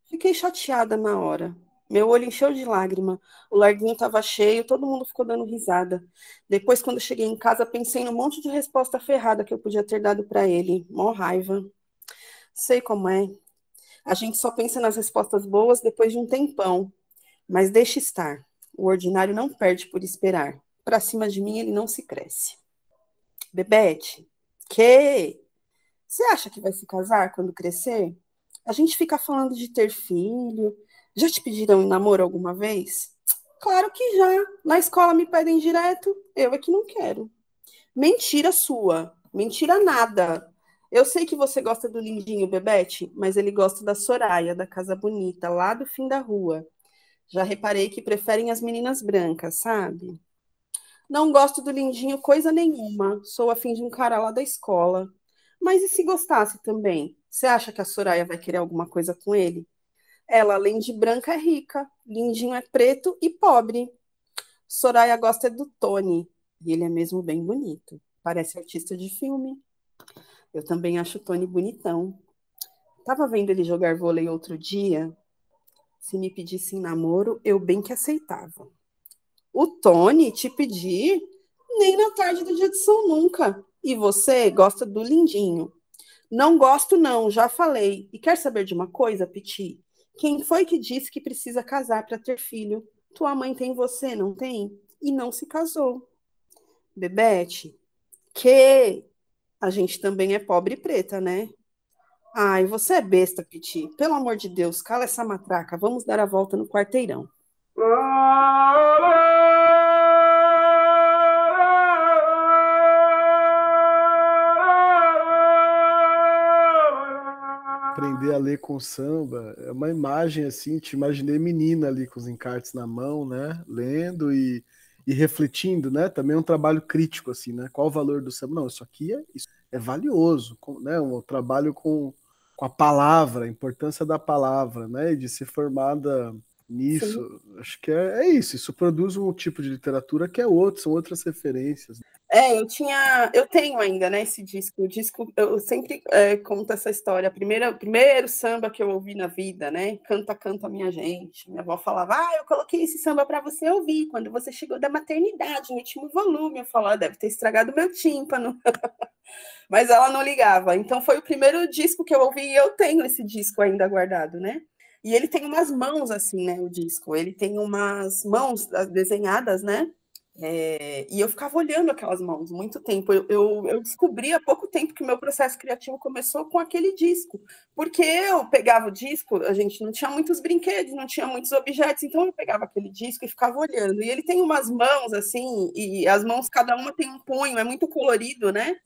Fiquei chateada na hora. Meu olho encheu de lágrima. O larguinho estava cheio, todo mundo ficou dando risada. Depois, quando cheguei em casa, pensei no monte de resposta ferrada que eu podia ter dado para ele. Mó raiva. Sei como é. A gente só pensa nas respostas boas depois de um tempão. Mas deixe estar. O ordinário não perde por esperar. Para cima de mim ele não se cresce. Bebete, que? Você acha que vai se casar quando crescer? A gente fica falando de ter filho. Já te pediram em namoro alguma vez? Claro que já. Na escola me pedem direto. Eu é que não quero. Mentira sua. Mentira nada. Eu sei que você gosta do lindinho Bebete, mas ele gosta da Soraya, da Casa Bonita, lá do fim da rua. Já reparei que preferem as meninas brancas, sabe? Não gosto do lindinho coisa nenhuma. Sou afim de um cara lá da escola. Mas e se gostasse também? Você acha que a Soraya vai querer alguma coisa com ele? Ela, além de branca, é rica. Lindinho é preto e pobre. Soraya gosta do Tony. E ele é mesmo bem bonito. Parece artista de filme. Eu também acho o Tony bonitão. Tava vendo ele jogar vôlei outro dia. Se me pedissem namoro, eu bem que aceitava. O Tony te pedir? Nem na tarde do dia de São nunca. E você gosta do lindinho. Não gosto, não, já falei. E quer saber de uma coisa, Piti? Quem foi que disse que precisa casar para ter filho? Tua mãe tem você, não tem? E não se casou. Bebete, que a gente também é pobre e preta, né? Ai, você é besta, Piti. Pelo amor de Deus, cala essa matraca. Vamos dar a volta no quarteirão. Aprender a ler com samba é uma imagem assim. Te imaginei menina ali com os encartes na mão, né? Lendo e e refletindo, né? Também um trabalho crítico, assim, né? Qual o valor do samba? Não, isso aqui é, isso é valioso, né? Um trabalho com, com a palavra, a importância da palavra, né? E de ser formada nisso. Sim. Acho que é, é isso. Isso produz um tipo de literatura que é outro, são outras referências. É, eu tinha, eu tenho ainda, né, esse disco. O disco, eu sempre é, conto essa história. Primeira, primeiro samba que eu ouvi na vida, né? Canta, canta, minha gente. Minha avó falava, ah, eu coloquei esse samba para você ouvir quando você chegou da maternidade, no último volume. Eu falava, ah, deve ter estragado meu tímpano. Mas ela não ligava. Então foi o primeiro disco que eu ouvi e eu tenho esse disco ainda guardado, né? E ele tem umas mãos assim, né? O disco. Ele tem umas mãos ah, desenhadas, né? É, e eu ficava olhando aquelas mãos muito tempo. Eu, eu, eu, descobri há pouco tempo que o meu processo criativo começou com aquele disco. Porque eu pegava o disco, a gente não tinha muitos brinquedos, não tinha muitos objetos, então eu pegava aquele disco e ficava olhando. E ele tem umas mãos assim, e as mãos, cada uma tem um punho, é muito colorido, né?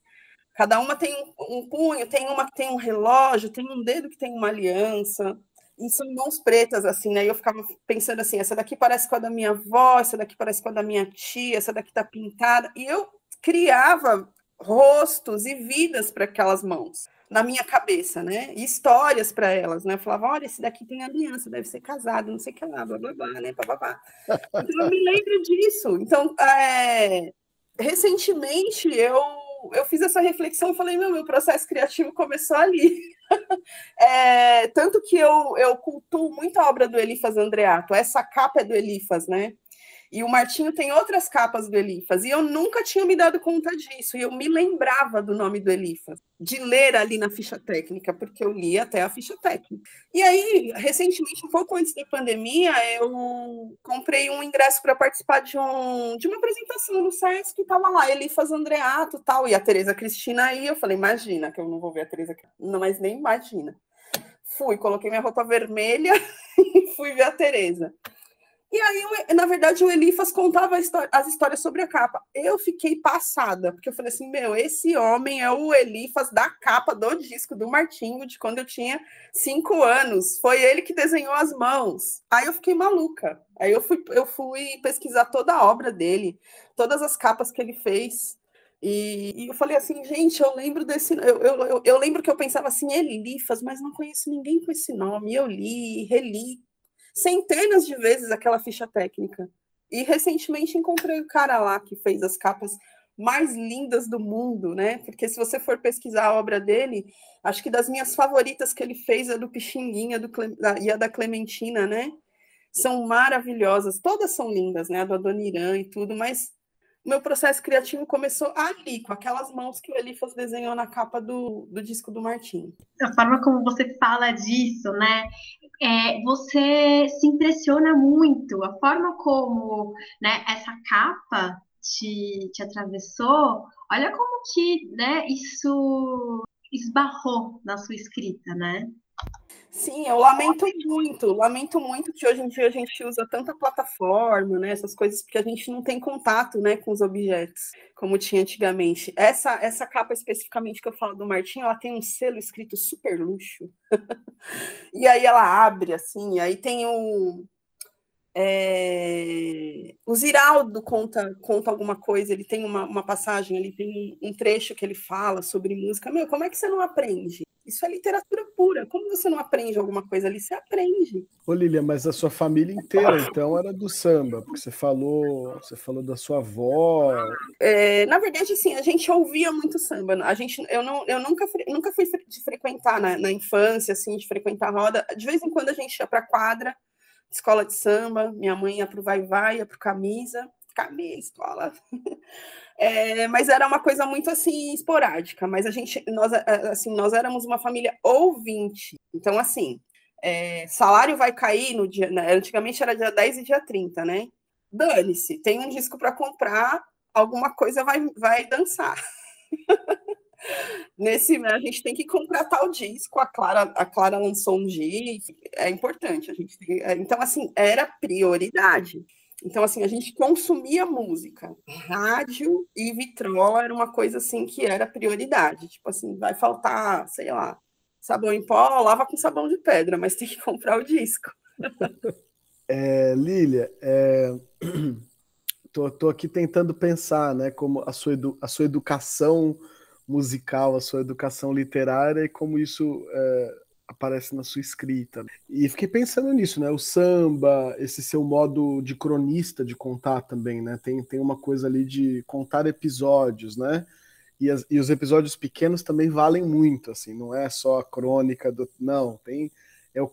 Cada uma tem um, um punho, tem uma que tem um relógio, tem um dedo que tem uma aliança e são mãos pretas, assim, né? E eu ficava pensando assim: essa daqui parece com a da minha avó, essa daqui parece com a da minha tia, essa daqui tá pintada. E eu criava rostos e vidas para aquelas mãos na minha cabeça, né? E histórias para elas, né? Eu falava: olha, esse daqui tem aliança, deve ser casado, não sei o que lá, blá blá blá, né? Blá, blá, blá. Então eu me lembro disso. Então, é... recentemente eu eu fiz essa reflexão e falei, meu, meu processo criativo começou ali. é, tanto que eu, eu cultuo muito a obra do Elifas Andreato. Essa capa é do Elifas, né? E o Martinho tem outras capas do Elifas, e eu nunca tinha me dado conta disso, e eu me lembrava do nome do Elifas, de ler ali na ficha técnica, porque eu li até a ficha técnica. E aí, recentemente, um pouco antes da pandemia, eu comprei um ingresso para participar de, um, de uma apresentação no SESC, que estava lá, Elifas Andreato tal, e a Tereza Cristina aí, eu falei, imagina que eu não vou ver a Tereza, não, mas nem imagina. Fui, coloquei minha roupa vermelha e fui ver a Tereza. E aí, na verdade, o Elifas contava as histórias sobre a capa. Eu fiquei passada, porque eu falei assim: meu, esse homem é o Elifas da capa do disco do Martinho, de quando eu tinha cinco anos. Foi ele que desenhou as mãos. Aí eu fiquei maluca. Aí eu fui, eu fui pesquisar toda a obra dele, todas as capas que ele fez. E, e eu falei assim, gente, eu lembro desse. Eu, eu, eu, eu lembro que eu pensava assim, Elifas, mas não conheço ninguém com esse nome. Eu li, reli centenas de vezes aquela ficha técnica. E recentemente encontrei o cara lá que fez as capas mais lindas do mundo, né? Porque se você for pesquisar a obra dele, acho que das minhas favoritas que ele fez é do Pixinguinha do, e a da Clementina, né? São maravilhosas, todas são lindas, né? A do Adoniran e tudo, mas meu processo criativo começou ali, com aquelas mãos que o Elifas desenhou na capa do, do disco do Martim. A forma como você fala disso, né? É, você se impressiona muito. A forma como né, essa capa te, te atravessou, olha como que né, isso esbarrou na sua escrita, né? Sim, eu lamento muito, lamento muito que hoje em dia a gente usa tanta plataforma, né, essas coisas, porque a gente não tem contato, né, com os objetos, como tinha antigamente. Essa, essa capa especificamente que eu falo do Martinho, ela tem um selo escrito super luxo, e aí ela abre, assim, aí tem o... É... O Ziraldo conta, conta alguma coisa, ele tem uma, uma passagem, ele tem um trecho que ele fala sobre música. Meu, como é que você não aprende? Isso é literatura pura. Como você não aprende alguma coisa ali? Você aprende. Ô Lilia, mas a sua família inteira, então, era do samba, porque você falou, você falou da sua avó. É, na verdade, assim, a gente ouvia muito samba. A gente, eu, não, eu nunca, nunca fui de frequentar na, na infância, assim, de frequentar roda. De vez em quando a gente ia para quadra, escola de samba. Minha mãe ia para o vai-vai, ia para camisa. Camisa, escola. É, mas era uma coisa muito assim esporádica. Mas a gente, nós, assim, nós éramos uma família ouvinte. Então, assim, é, salário vai cair no dia. Né? Antigamente era dia 10 e dia 30, né? Dane-se, tem um disco para comprar, alguma coisa vai, vai dançar. Nesse, a gente tem que comprar tal disco. A Clara, a Clara lançou um disco, é importante. A gente tem, é, então, assim, era prioridade. Então, assim, a gente consumia música. Rádio e vitrola era uma coisa, assim, que era prioridade. Tipo assim, vai faltar, sei lá, sabão em pó, lava com sabão de pedra, mas tem que comprar o disco. É, Lília, é... tô, tô aqui tentando pensar, né, como a sua, edu... a sua educação musical, a sua educação literária e como isso é, aparece na sua escrita. E fiquei pensando nisso, né? O samba, esse seu modo de cronista de contar também, né? Tem, tem uma coisa ali de contar episódios, né? E, as, e os episódios pequenos também valem muito, assim, não é só a crônica do. Não, tem é o,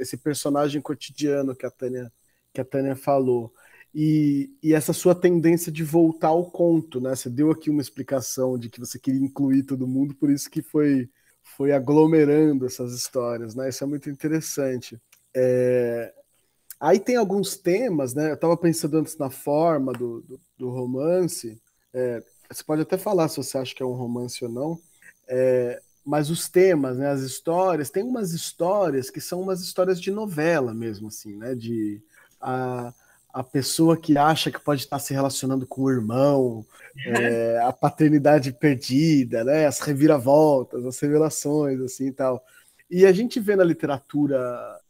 esse personagem cotidiano que a Tânia, que a Tânia falou. E, e, essa sua tendência de voltar ao conto, né? Você deu aqui uma explicação de que você queria incluir todo mundo, por isso que foi foi aglomerando essas histórias, né? Isso é muito interessante. É... Aí tem alguns temas, né? Eu estava pensando antes na forma do, do, do romance. É... Você pode até falar se você acha que é um romance ou não. É... Mas os temas, né? As histórias, tem umas histórias que são umas histórias de novela mesmo, assim, né? De a a pessoa que acha que pode estar se relacionando com o irmão, é, a paternidade perdida, né, as reviravoltas, as revelações, assim e tal. E a gente vê na literatura,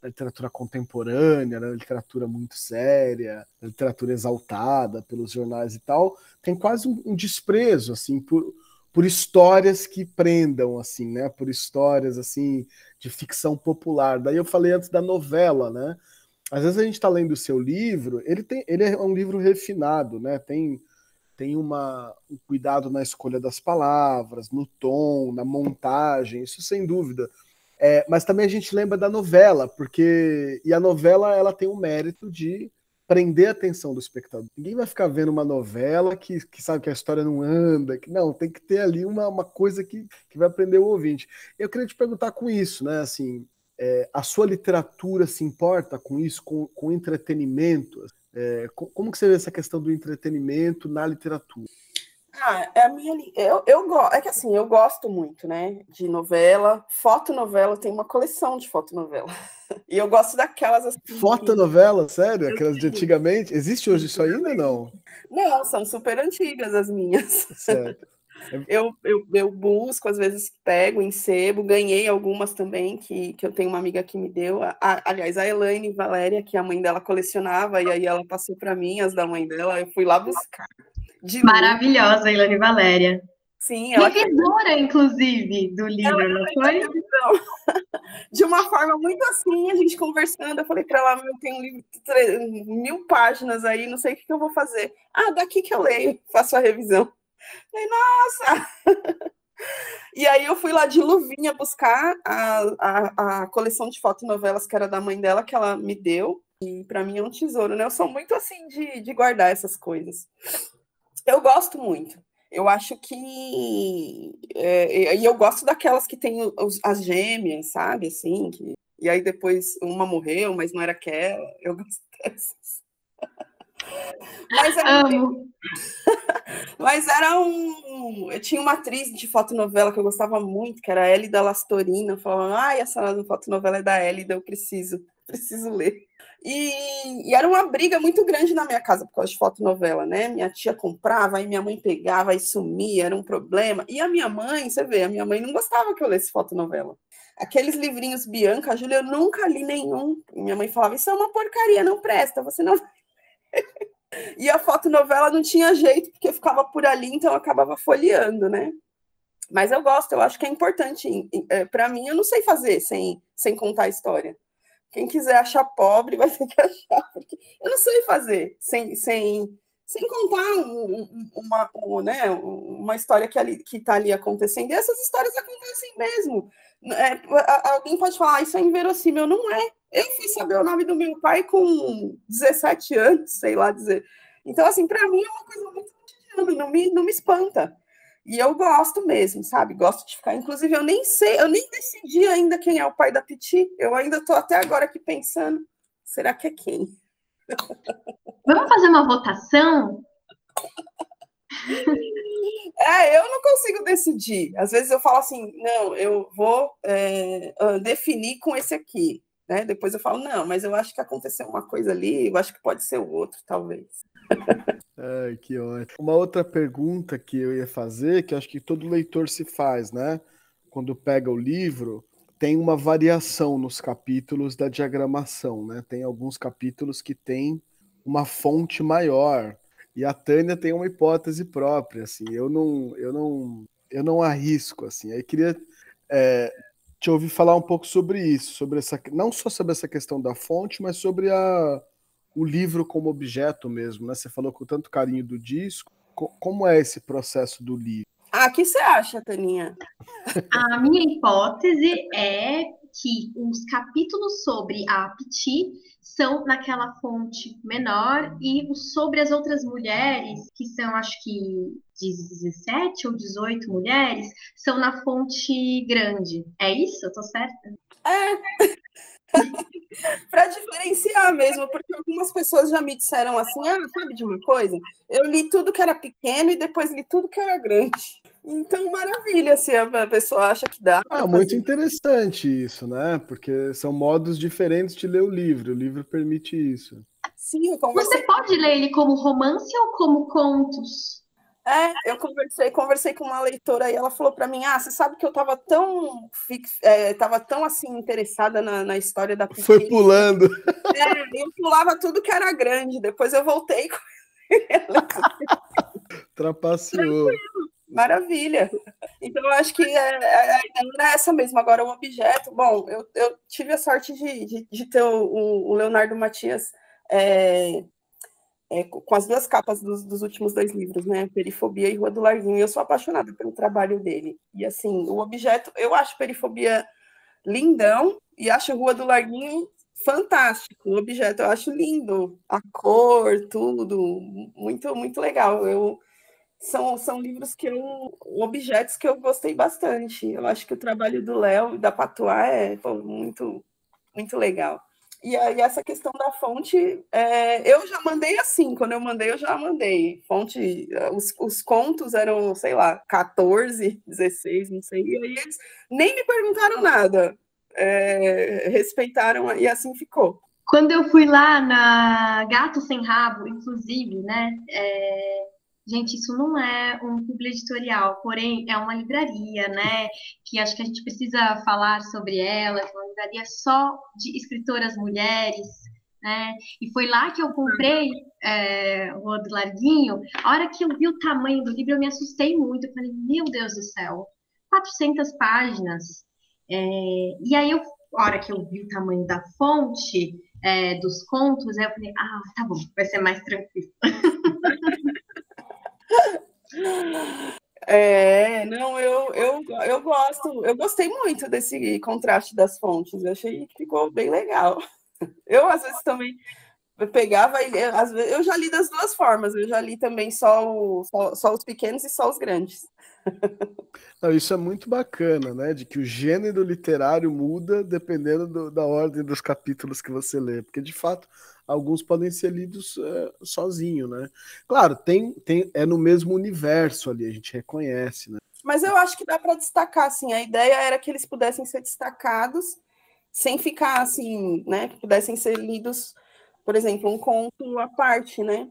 na literatura contemporânea, na literatura muito séria, na literatura exaltada pelos jornais e tal, tem quase um, um desprezo assim por, por histórias que prendam assim, né? Por histórias assim de ficção popular. Daí eu falei antes da novela, né? Às vezes a gente está lendo o seu livro, ele, tem, ele é um livro refinado, né? Tem tem uma, um cuidado na escolha das palavras, no tom, na montagem, isso sem dúvida. É, mas também a gente lembra da novela, porque e a novela ela tem o mérito de prender a atenção do espectador. Ninguém vai ficar vendo uma novela que, que sabe que a história não anda, que não, tem que ter ali uma, uma coisa que, que vai prender o ouvinte. Eu queria te perguntar com isso, né? Assim, é, a sua literatura se importa com isso, com, com entretenimento? É, como que você vê essa questão do entretenimento na literatura? Ah, é a minha. Eu, eu gosto. É que assim, eu gosto muito, né? De novela, fotonovela, tem uma coleção de fotonovela. E eu gosto daquelas. Assim, fotonovela, sério? Aquelas de antigamente? Existe hoje isso ainda ou não? Não, são super antigas as minhas. Certo. Eu, eu, eu busco, às vezes pego em sebo, ganhei algumas também, que, que eu tenho uma amiga que me deu. A, aliás, a Elaine Valéria, que a mãe dela colecionava, e aí ela passou para mim as da mãe dela, eu fui lá buscar. De Maravilhosa, Ilane Valéria. Sim, ela Revisora, inclusive, do livro, ela não foi? De uma forma muito assim, a gente conversando, eu falei para ela, eu tenho um livro de mil páginas aí, não sei o que, que eu vou fazer. Ah, daqui que eu leio, faço a revisão. Falei, nossa! E aí eu fui lá de luvinha buscar a, a, a coleção de fotonovelas que era da mãe dela, que ela me deu. E para mim é um tesouro, né? Eu sou muito assim de, de guardar essas coisas. Eu gosto muito. Eu acho que. É, e eu gosto daquelas que tem os, as gêmeas, sabe? Assim, que, e aí depois uma morreu, mas não era aquela. Eu gosto dessas. Mas era, mas era um. Eu tinha uma atriz de fotonovela que eu gostava muito, que era a Elida Lastorina. Eu falava, ai, essa fotonovela é da Elida, eu preciso, preciso ler. E, e, era uma briga muito grande na minha casa por causa de fotonovela, né? Minha tia comprava, aí minha mãe pegava e sumia, era um problema. E a minha mãe, você vê, a minha mãe não gostava que eu lesse fotonovela. Aqueles livrinhos Bianca, Júlia, eu nunca li nenhum. Minha mãe falava, isso é uma porcaria, não presta, você não. E a fotonovela não tinha jeito, porque ficava por ali, então acabava folheando, né? Mas eu gosto, eu acho que é importante. É, Para mim, eu não sei fazer sem, sem contar a história. Quem quiser achar pobre vai ter que achar, porque eu não sei fazer sem, sem, sem contar um, uma, um, né, uma história que ali, está ali acontecendo. E essas histórias acontecem mesmo. É, alguém pode falar, ah, isso é inverossímil. Não é. Eu fui saber o nome do meu pai com 17 anos, sei lá dizer. Então, assim, para mim é uma coisa muito cotidiana, não me, não me espanta. E eu gosto mesmo, sabe? Gosto de ficar. Inclusive, eu nem sei, eu nem decidi ainda quem é o pai da Piti. Eu ainda estou até agora aqui pensando: será que é quem? Vamos fazer uma votação? É, eu não consigo decidir. Às vezes eu falo assim, não, eu vou é, definir com esse aqui. Né? Depois eu falo, não, mas eu acho que aconteceu uma coisa ali, eu acho que pode ser o outro, talvez. Ai, que ótimo. Uma outra pergunta que eu ia fazer, que acho que todo leitor se faz, né? Quando pega o livro, tem uma variação nos capítulos da diagramação, né? Tem alguns capítulos que tem uma fonte maior. E a Tânia tem uma hipótese própria, assim. Eu não, eu não, eu não arrisco, assim. Aí queria é, te ouvir falar um pouco sobre isso, sobre essa, não só sobre essa questão da fonte, mas sobre a o livro como objeto mesmo, né? Você falou com tanto carinho do disco. Como é esse processo do livro? Ah, o que você acha, Taninha? A minha hipótese é que os capítulos sobre a Piti são naquela fonte menor e sobre as outras mulheres, que são acho que 17 ou 18 mulheres, são na fonte grande. É isso? Eu tô certa? É. para diferenciar mesmo, porque algumas pessoas já me disseram assim: ah, sabe de uma coisa? Eu li tudo que era pequeno e depois li tudo que era grande. Então, maravilha, se a pessoa acha que dá. Ah, muito interessante isso, né? Porque são modos diferentes de ler o livro. O livro permite isso. Sim, Você pode ler ele como romance ou como contos? É, eu conversei, conversei com uma leitora e ela falou para mim: Ah, você sabe que eu estava tão, é, tava tão assim interessada na, na história da Piquet. Foi pulando. É, eu pulava tudo que era grande. Depois eu voltei com ela. Trapaceou. Maravilha. Então, eu acho que é, é, a é essa mesmo. Agora, o objeto. Bom, eu, eu tive a sorte de, de, de ter o, o Leonardo Matias é, é, com as duas capas dos, dos, últimos dois livros, né? Perifobia e Rua do Larguinho. Eu sou apaixonada pelo trabalho dele. E assim, o objeto, eu acho Perifobia lindão e acho Rua do Larguinho fantástico. O objeto eu acho lindo, a cor, tudo, muito muito legal. Eu são, são livros que eu, objetos que eu gostei bastante. Eu acho que o trabalho do Léo e da Patuá é pô, muito muito legal. E aí, essa questão da fonte, é, eu já mandei assim, quando eu mandei, eu já mandei. Fonte, os, os contos eram, sei lá, 14, 16, não sei, e aí eles nem me perguntaram nada. É, respeitaram e assim ficou. Quando eu fui lá na Gato Sem Rabo, inclusive, né? É, Gente, isso não é um clube editorial, porém é uma livraria, né? Que acho que a gente precisa falar sobre ela, é uma livraria só de escritoras mulheres, né? E foi lá que eu comprei é, o Rua Larguinho. A hora que eu vi o tamanho do livro, eu me assustei muito. Eu falei, meu Deus do céu, 400 páginas. É, e aí, eu, a hora que eu vi o tamanho da fonte é, dos contos, eu falei, ah, tá bom, vai ser mais tranquilo. É, não, eu, eu, eu gosto, eu gostei muito desse contraste das fontes, eu achei que ficou bem legal. Eu, às vezes, também pegava e às vezes, eu já li das duas formas, eu já li também só, o, só, só os pequenos e só os grandes. Não, isso é muito bacana, né? De que o gênero literário muda dependendo do, da ordem dos capítulos que você lê, porque de fato alguns podem ser lidos é, sozinho, né? Claro, tem, tem é no mesmo universo ali, a gente reconhece, né? Mas eu acho que dá para destacar, assim, a ideia era que eles pudessem ser destacados sem ficar assim, né? Que pudessem ser lidos, por exemplo, um conto à parte, né?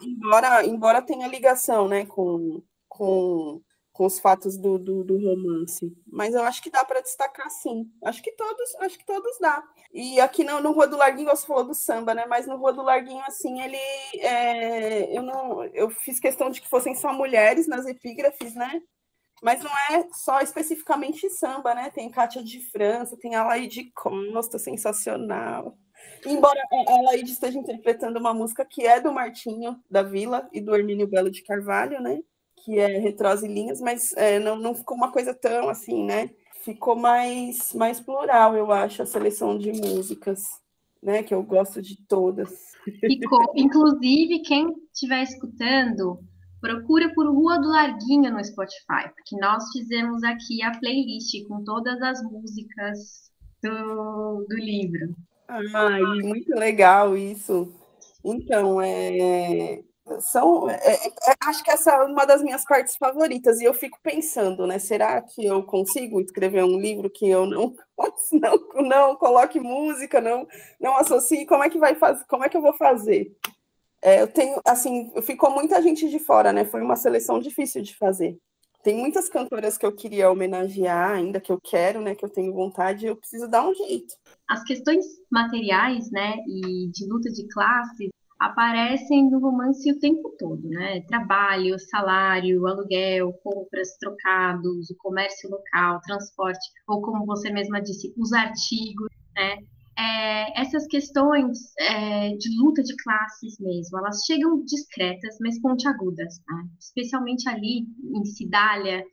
Embora, embora tenha ligação, né, com, com com os fatos do, do, do, romance. Mas eu acho que dá para destacar sim. Acho que todos, acho que todos dá. E aqui no, no Rua do Larguinho você falou do samba, né? Mas no Rua do Larguinho, assim, ele é, eu não eu fiz questão de que fossem só mulheres nas epígrafes, né? Mas não é só especificamente samba, né? Tem Cátia de França, tem a Laide Costa, sensacional. Embora a Laide esteja interpretando uma música que é do Martinho da Vila e do Hermínio Belo de Carvalho, né? que é retrose linhas, mas é, não, não ficou uma coisa tão assim, né? Ficou mais, mais plural, eu acho, a seleção de músicas, né? Que eu gosto de todas. Ficou. Inclusive, quem estiver escutando, procura por Rua do Larguinho no Spotify, porque nós fizemos aqui a playlist com todas as músicas do, do livro. Ai, muito legal isso. Então, é, são, é, é, acho que essa é uma das minhas partes favoritas, e eu fico pensando, né? Será que eu consigo escrever um livro que eu não não, não coloque música, não, não associe? Como é que vai fazer? Como é que eu vou fazer? É, eu tenho, assim, ficou muita gente de fora, né? Foi uma seleção difícil de fazer. Tem muitas cantoras que eu queria homenagear, ainda que eu quero, né? Que eu tenho vontade, eu preciso dar um jeito. As questões materiais, né, e de luta de classes aparecem no romance o tempo todo, né? Trabalho, salário, aluguel, compras, trocados, o comércio local, transporte, ou como você mesma disse, os artigos, né? É, essas questões é, de luta de classes mesmo, elas chegam discretas, mas pontiagudas, né? especialmente ali em Cidália,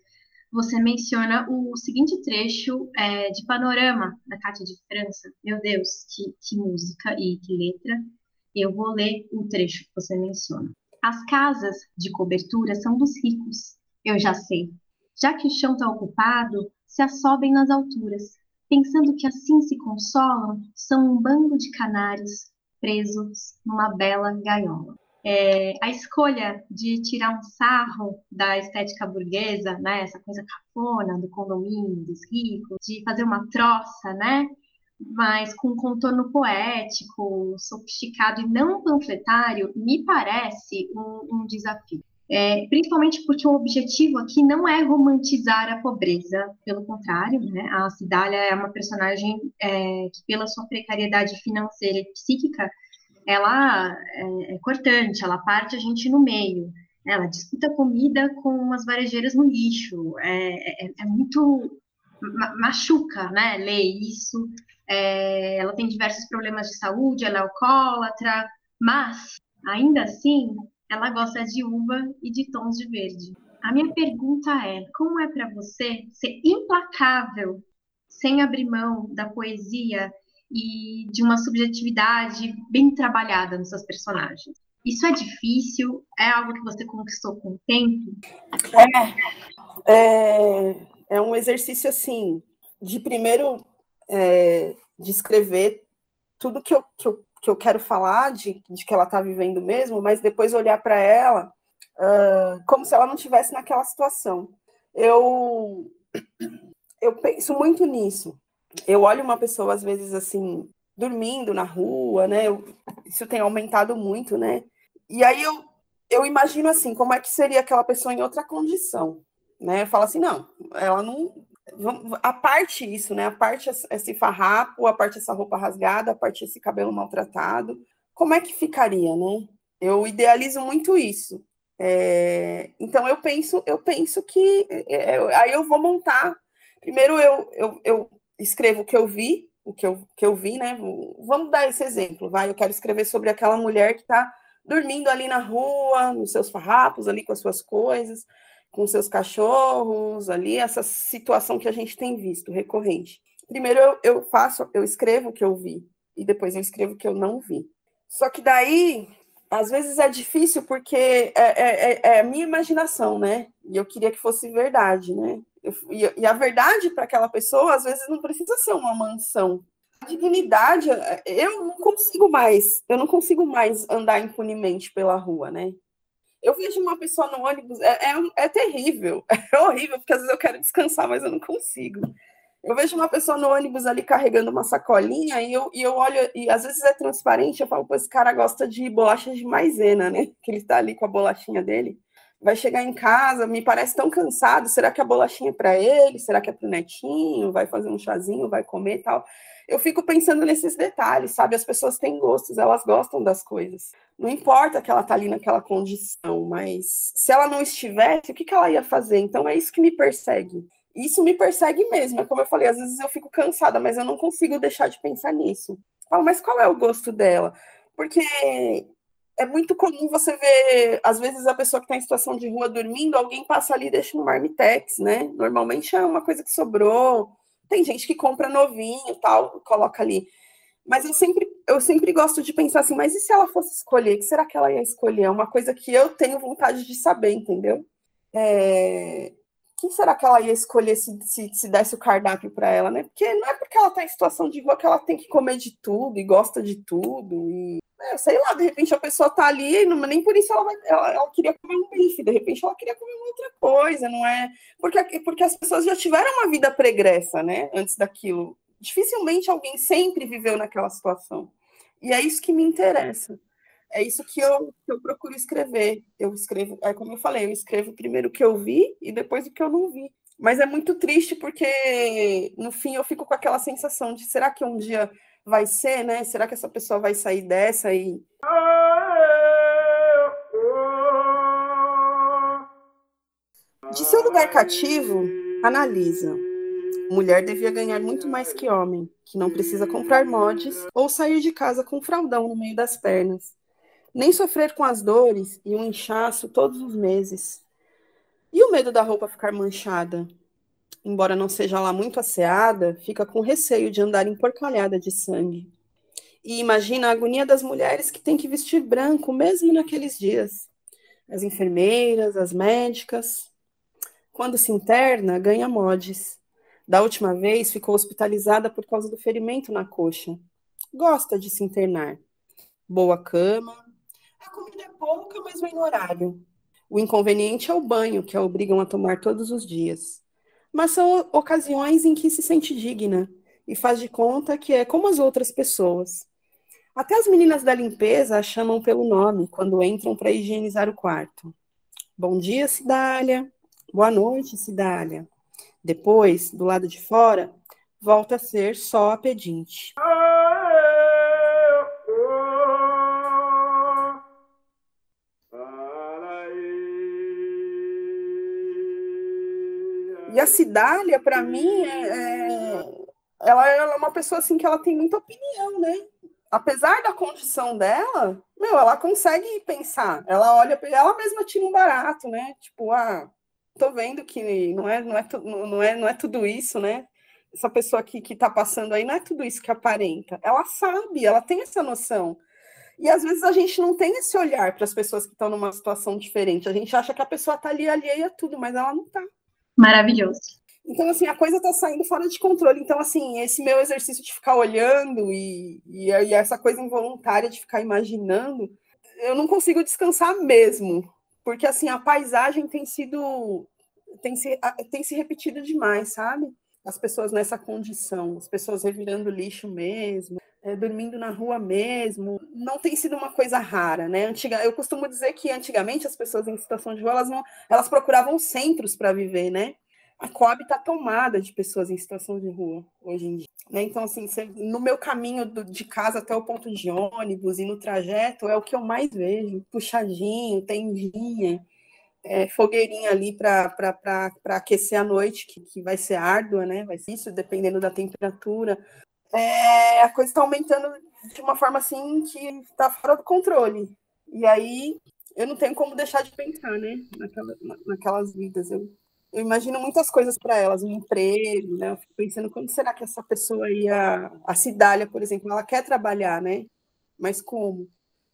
você menciona o seguinte trecho é, de Panorama, da Cátia de França. Meu Deus, que, que música e que letra. Eu vou ler o trecho que você menciona. As casas de cobertura são dos ricos, eu já sei. Já que o chão está ocupado, se assobem nas alturas, pensando que assim se consolam, são um bando de canários presos numa bela gaiola. É, a escolha de tirar um sarro da estética burguesa, né, essa coisa cafona do condomínio, dos ricos, de fazer uma troça, né, mas com contorno poético, sofisticado e não panfletário, me parece um, um desafio. É, principalmente porque o objetivo aqui não é romantizar a pobreza, pelo contrário, né? a Cidália é uma personagem é, que, pela sua precariedade financeira e psíquica, ela é, é cortante, ela parte a gente no meio, ela disputa comida com as varejeiras no lixo, é, é, é muito machuca, né, ler isso, é, ela tem diversos problemas de saúde, ela é alcoólatra, mas Ainda assim, ela gosta de uva e de tons de verde. A minha pergunta é: como é para você ser implacável sem abrir mão da poesia e de uma subjetividade bem trabalhada nos seus personagens? Isso é difícil? É algo que você conquistou com o tempo? É, é, é um exercício assim de primeiro é, de escrever tudo que eu, que eu, que eu quero falar de, de que ela está vivendo mesmo, mas depois olhar para ela uh, como se ela não estivesse naquela situação. Eu, eu penso muito nisso. Eu olho uma pessoa, às vezes, assim, dormindo na rua, né? Eu, isso tem aumentado muito, né? E aí eu, eu imagino assim, como é que seria aquela pessoa em outra condição, né? Eu falo assim, não, ela não. A parte isso, né? A parte esse farrapo, a parte essa roupa rasgada, a parte esse cabelo maltratado, como é que ficaria, né? Eu idealizo muito isso. É, então eu penso, eu penso que é, é, aí eu vou montar. Primeiro eu, eu, eu escrevo o que eu vi, o que eu, que eu vi, né? Vamos dar esse exemplo, vai. Eu quero escrever sobre aquela mulher que está dormindo ali na rua, nos seus farrapos, ali com as suas coisas, com seus cachorros, ali, essa situação que a gente tem visto recorrente. Primeiro eu, eu faço, eu escrevo o que eu vi, e depois eu escrevo o que eu não vi. Só que daí às vezes é difícil porque é, é, é, é minha imaginação, né? E eu queria que fosse verdade, né? Eu, e, e, a verdade para aquela pessoa, às vezes, não precisa ser uma mansão. A dignidade, eu não consigo mais, eu não consigo mais andar impunemente pela rua, né? Eu vejo uma pessoa no ônibus, é, é, é terrível, é horrível, porque às vezes eu quero descansar, mas eu não consigo. Eu vejo uma pessoa no ônibus ali carregando uma sacolinha e eu, e eu olho, e às vezes é transparente, eu falo, pô, esse cara gosta de bolachas de maisena, né? Que ele tá ali com a bolachinha dele. Vai chegar em casa, me parece tão cansado. Será que a bolachinha é para ele? Será que é pro netinho? Vai fazer um chazinho, vai comer e tal. Eu fico pensando nesses detalhes, sabe? As pessoas têm gostos, elas gostam das coisas. Não importa que ela tá ali naquela condição, mas se ela não estivesse, o que, que ela ia fazer? Então é isso que me persegue isso me persegue mesmo. É como eu falei, às vezes eu fico cansada, mas eu não consigo deixar de pensar nisso. Falo, mas qual é o gosto dela? Porque é muito comum você ver, às vezes, a pessoa que está em situação de rua dormindo, alguém passa ali e deixa no marmitex, né? Normalmente é uma coisa que sobrou. Tem gente que compra novinho tal, coloca ali. Mas eu sempre, eu sempre gosto de pensar assim, mas e se ela fosse escolher? O que será que ela ia escolher? É uma coisa que eu tenho vontade de saber, entendeu? É, quem será que ela ia escolher se, se, se desse o cardápio para ela, né? Porque não é porque ela está em situação de rua que ela tem que comer de tudo e gosta de tudo. E, é, sei lá, de repente a pessoa está ali não, nem por isso ela, vai, ela, ela, queria comer um bife, de repente ela queria comer uma outra coisa, não é? Porque, porque as pessoas já tiveram uma vida pregressa, né? Antes daquilo. Dificilmente alguém sempre viveu naquela situação. E é isso que me interessa. É isso que eu, que eu procuro escrever. Eu escrevo, é como eu falei, eu escrevo primeiro o que eu vi e depois o que eu não vi. Mas é muito triste porque no fim eu fico com aquela sensação de será que um dia vai ser, né? Será que essa pessoa vai sair dessa e De seu lugar cativo, analisa. Mulher devia ganhar muito mais que homem, que não precisa comprar mods ou sair de casa com fraldão no meio das pernas nem sofrer com as dores e um inchaço todos os meses. E o medo da roupa ficar manchada? Embora não seja lá muito asseada, fica com receio de andar emporcalhada de sangue. E imagina a agonia das mulheres que têm que vestir branco mesmo naqueles dias. As enfermeiras, as médicas. Quando se interna, ganha mods. Da última vez, ficou hospitalizada por causa do ferimento na coxa. Gosta de se internar. Boa cama, a comida é pouca, mas vem no horário. O inconveniente é o banho, que a obrigam a tomar todos os dias. Mas são ocasiões em que se sente digna e faz de conta que é como as outras pessoas. Até as meninas da limpeza a chamam pelo nome quando entram para higienizar o quarto. Bom dia, Cidália. Boa noite, Cidália. Depois, do lado de fora, volta a ser só a pedinte. E a Cidália, para mim, é, é, ela, ela, é uma pessoa assim que ela tem muita opinião, né? apesar da condição dela, meu, ela consegue pensar. Ela olha, ela mesma tira um barato, né? Tipo, ah, tô vendo que não é, não é, não é, não é tudo isso, né? Essa pessoa aqui que tá passando aí não é tudo isso que aparenta. Ela sabe, ela tem essa noção. E às vezes a gente não tem esse olhar para as pessoas que estão numa situação diferente. A gente acha que a pessoa está ali alheia a tudo, mas ela não está. Maravilhoso. Então, assim, a coisa está saindo fora de controle. Então, assim, esse meu exercício de ficar olhando e, e, e essa coisa involuntária de ficar imaginando, eu não consigo descansar mesmo. Porque, assim, a paisagem tem sido. tem se, tem se repetido demais, sabe? As pessoas nessa condição, as pessoas revirando lixo mesmo, é, dormindo na rua mesmo, não tem sido uma coisa rara, né? Antiga, eu costumo dizer que antigamente as pessoas em situação de rua elas, não, elas procuravam centros para viver, né? A Coab está tomada de pessoas em situação de rua hoje em dia. Né? Então, assim, no meu caminho do, de casa até o ponto de ônibus e no trajeto, é o que eu mais vejo: puxadinho, tendinha, é, fogueirinha ali para aquecer a noite, que, que vai ser árdua, né? Vai ser isso, dependendo da temperatura é, a coisa está aumentando de uma forma assim que está fora do controle. E aí eu não tenho como deixar de pensar, né? Naquela, naquelas vidas. Eu, eu imagino muitas coisas para elas, um emprego, né? Eu fico pensando como será que essa pessoa ia. A Cidália, por exemplo, ela quer trabalhar, né? Mas como?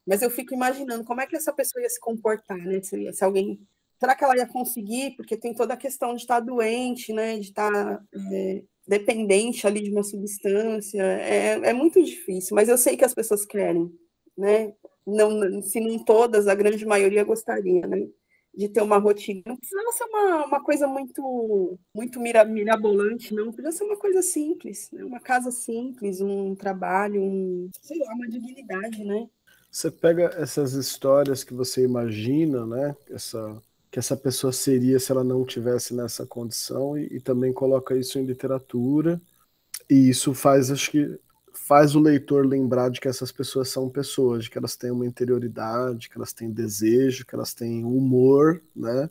Mas eu fico imaginando como é que essa pessoa ia se comportar, né? Se, se alguém. Será que ela ia conseguir? Porque tem toda a questão de estar doente, né? De estar. É, dependente ali de uma substância, é, é muito difícil, mas eu sei que as pessoas querem, né? Não, se não todas, a grande maioria gostaria, né? De ter uma rotina. Não precisa ser uma, uma coisa muito muito mira, mirabolante, não. Precisa ser uma coisa simples, né? Uma casa simples, um trabalho, um, sei lá, uma dignidade, né? Você pega essas histórias que você imagina, né? Essa que essa pessoa seria se ela não tivesse nessa condição e, e, também coloca isso em literatura e isso faz acho que faz o leitor lembrar de que essas pessoas são pessoas, de que elas têm uma interioridade, que elas têm desejo, que elas têm humor, né?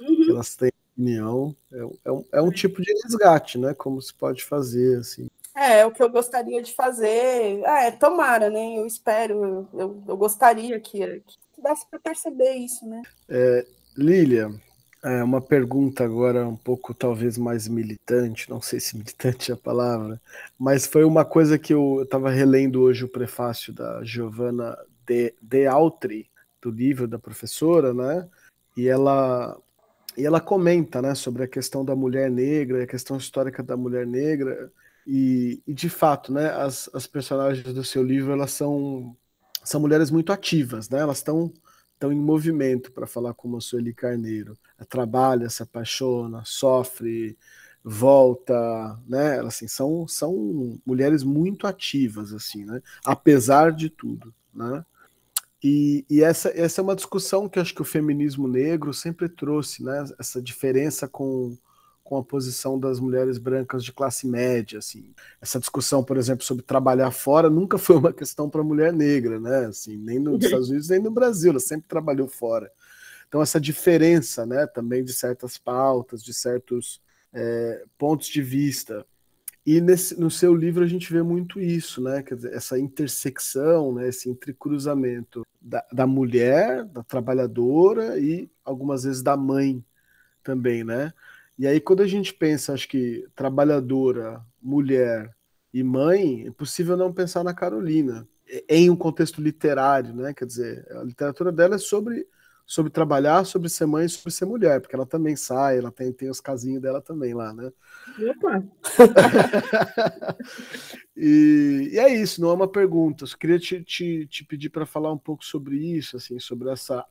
Uhum. Que elas têm opinião. É, é, um, é um tipo de resgate, né? Como se pode fazer assim. É, é o que eu gostaria de fazer. Ah, é, tomara, né? Eu espero, eu, eu gostaria que, que desse para perceber isso, né? É, Lília, é uma pergunta agora um pouco talvez mais militante, não sei se militante é a palavra, mas foi uma coisa que eu estava relendo hoje o prefácio da Giovanna de, de Altri, do livro da professora, né? E ela e ela comenta, né, sobre a questão da mulher negra, a questão histórica da mulher negra e, e de fato, né, as, as personagens do seu livro elas são são mulheres muito ativas, né? Elas estão estão em movimento, para falar como a Sueli Carneiro. Trabalha, se apaixona, sofre, volta, né? Assim, são, são mulheres muito ativas, assim, né? Apesar de tudo, né? E, e, essa, essa é uma discussão que acho que o feminismo negro sempre trouxe, né? Essa diferença com, com a posição das mulheres brancas de classe média, assim. Essa discussão, por exemplo, sobre trabalhar fora nunca foi uma questão para a mulher negra, né? Assim, nem nos Estados Unidos nem no Brasil, ela sempre trabalhou fora. Então essa diferença, né, também de certas pautas, de certos é, pontos de vista. E nesse, no seu livro a gente vê muito isso, né? Quer dizer, essa intersecção, né, esse entrecruzamento da, da mulher, da trabalhadora e algumas vezes da mãe também, né? E aí, quando a gente pensa, acho que trabalhadora, mulher e mãe, é possível não pensar na Carolina em um contexto literário, né? Quer dizer, a literatura dela é sobre, sobre trabalhar, sobre ser mãe, sobre ser mulher, porque ela também sai, ela tem, tem os casinhos dela também lá, né? Opa! e, e, é isso, não é uma pergunta. Eu queria te, te, te pedir para falar um pouco sobre isso, assim, sobre essa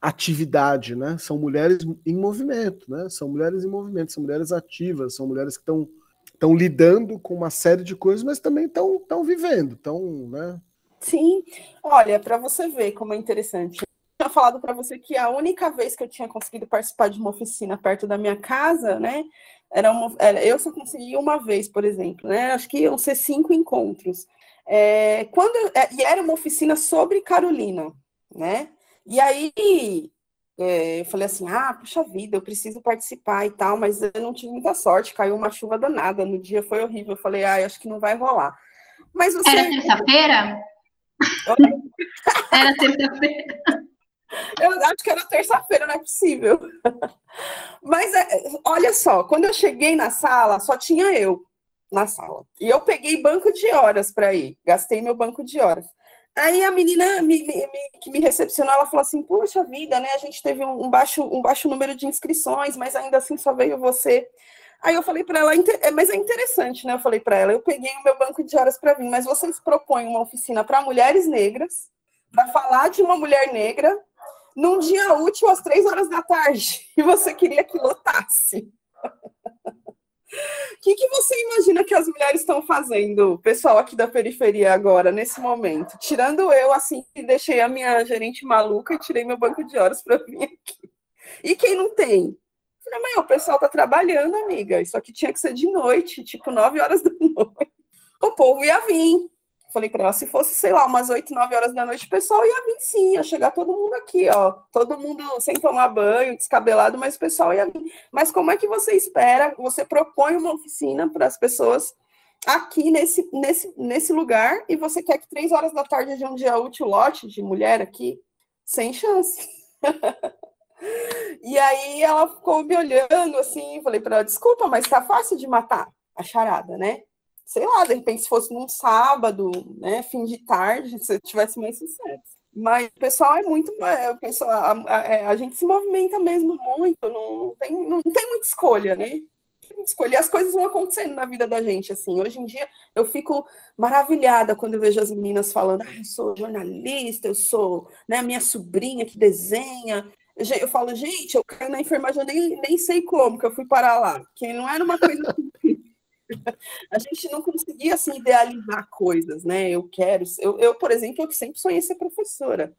atividade, né? São mulheres em movimento, né? São mulheres em movimento, são mulheres ativas, são mulheres que estão estão lidando com uma série de coisas, mas também estão estão vivendo, estão, né? Sim. Olha, para você ver como é interessante. Eu tinha falado para você que a única vez que eu tinha conseguido participar de uma oficina perto da minha casa, né? Era uma, era, eu só consegui uma vez, por exemplo, né? Acho que iam ser cinco encontros. É, quando é, e era uma oficina sobre Carolina, né? E aí é, eu falei assim: ah, puxa vida, eu preciso participar e tal, mas eu não tive muita sorte, caiu uma chuva danada. No dia foi horrível. Eu falei: ah, acho que não vai rolar. Mas você. Era terça-feira? Era terça-feira. Eu acho que era terça-feira, não é possível. Mas é, olha só, quando eu cheguei na sala, só tinha eu na sala. E eu peguei banco de horas para ir, gastei meu banco de horas. Aí a menina me, me, me, que me recepcionou, ela falou assim: Puxa vida, né? A gente teve um, baixo, um baixo número de inscrições, mas ainda assim só veio você. Aí eu falei para ela, é, mas é interessante, né? Eu falei para ela, eu peguei o meu banco de horas para vir, mas vocês propõem uma oficina para mulheres negras, para falar de uma mulher negra, num dia útil às três horas da tarde, e você queria que lotasse. O que, que você imagina que as mulheres estão fazendo, pessoal aqui da periferia agora, nesse momento? Tirando eu, assim, que deixei a minha gerente maluca e tirei meu banco de horas para vir aqui. E quem não tem? Falei, mãe, o pessoal tá trabalhando, amiga. Isso aqui tinha que ser de noite, tipo nove horas da noite. O povo ia vir. Falei para ela, se fosse, sei lá, umas 8, 9 horas da noite, o pessoal ia vir sim, ia chegar todo mundo aqui, ó. Todo mundo sem tomar banho, descabelado, mas o pessoal ia vir. Mas como é que você espera? Você propõe uma oficina para as pessoas aqui nesse, nesse, nesse lugar e você quer que três horas da tarde de um dia útil lote de mulher aqui? Sem chance. e aí ela ficou me olhando assim, falei para ela, desculpa, mas tá fácil de matar a charada, né? Sei lá, de repente, se fosse num sábado, né, fim de tarde, se tivesse mais sucesso. Mas o pessoal é muito. É, o pessoal, a, a, é, a, gente se movimenta mesmo muito, não, tem, não tem muita escolha, né? Escolher as coisas vão acontecendo na vida da gente, assim. Hoje em dia, eu fico maravilhada quando eu vejo as meninas falando: ah, eu sou jornalista, eu sou né, minha sobrinha que desenha. Eu, falo, gente, eu caio na enfermagem, eu nem, nem sei como que eu fui parar lá, porque não era uma coisa a gente não conseguia assim idealizar coisas, né? Eu quero, eu, eu por exemplo, eu sempre sonhei ser professora.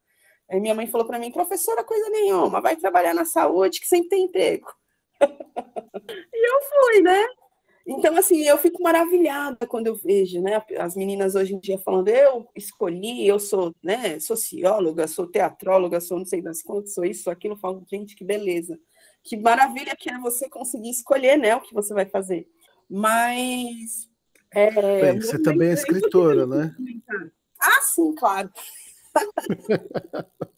Aí minha mãe falou para mim, professora coisa nenhuma, vai trabalhar na saúde que sempre tem emprego. e eu fui, né? Então, assim, eu fico maravilhada quando eu vejo, né, as meninas hoje em dia falando, eu escolhi, eu sou, né, socióloga, sou teatróloga, sou não sei das quantas, sou isso, sou aquilo, eu falo, gente, que beleza. Que maravilha que é você conseguir escolher, né, o que você vai fazer. Mas. É, Bem, você também é escritora, né? Ah, sim, claro.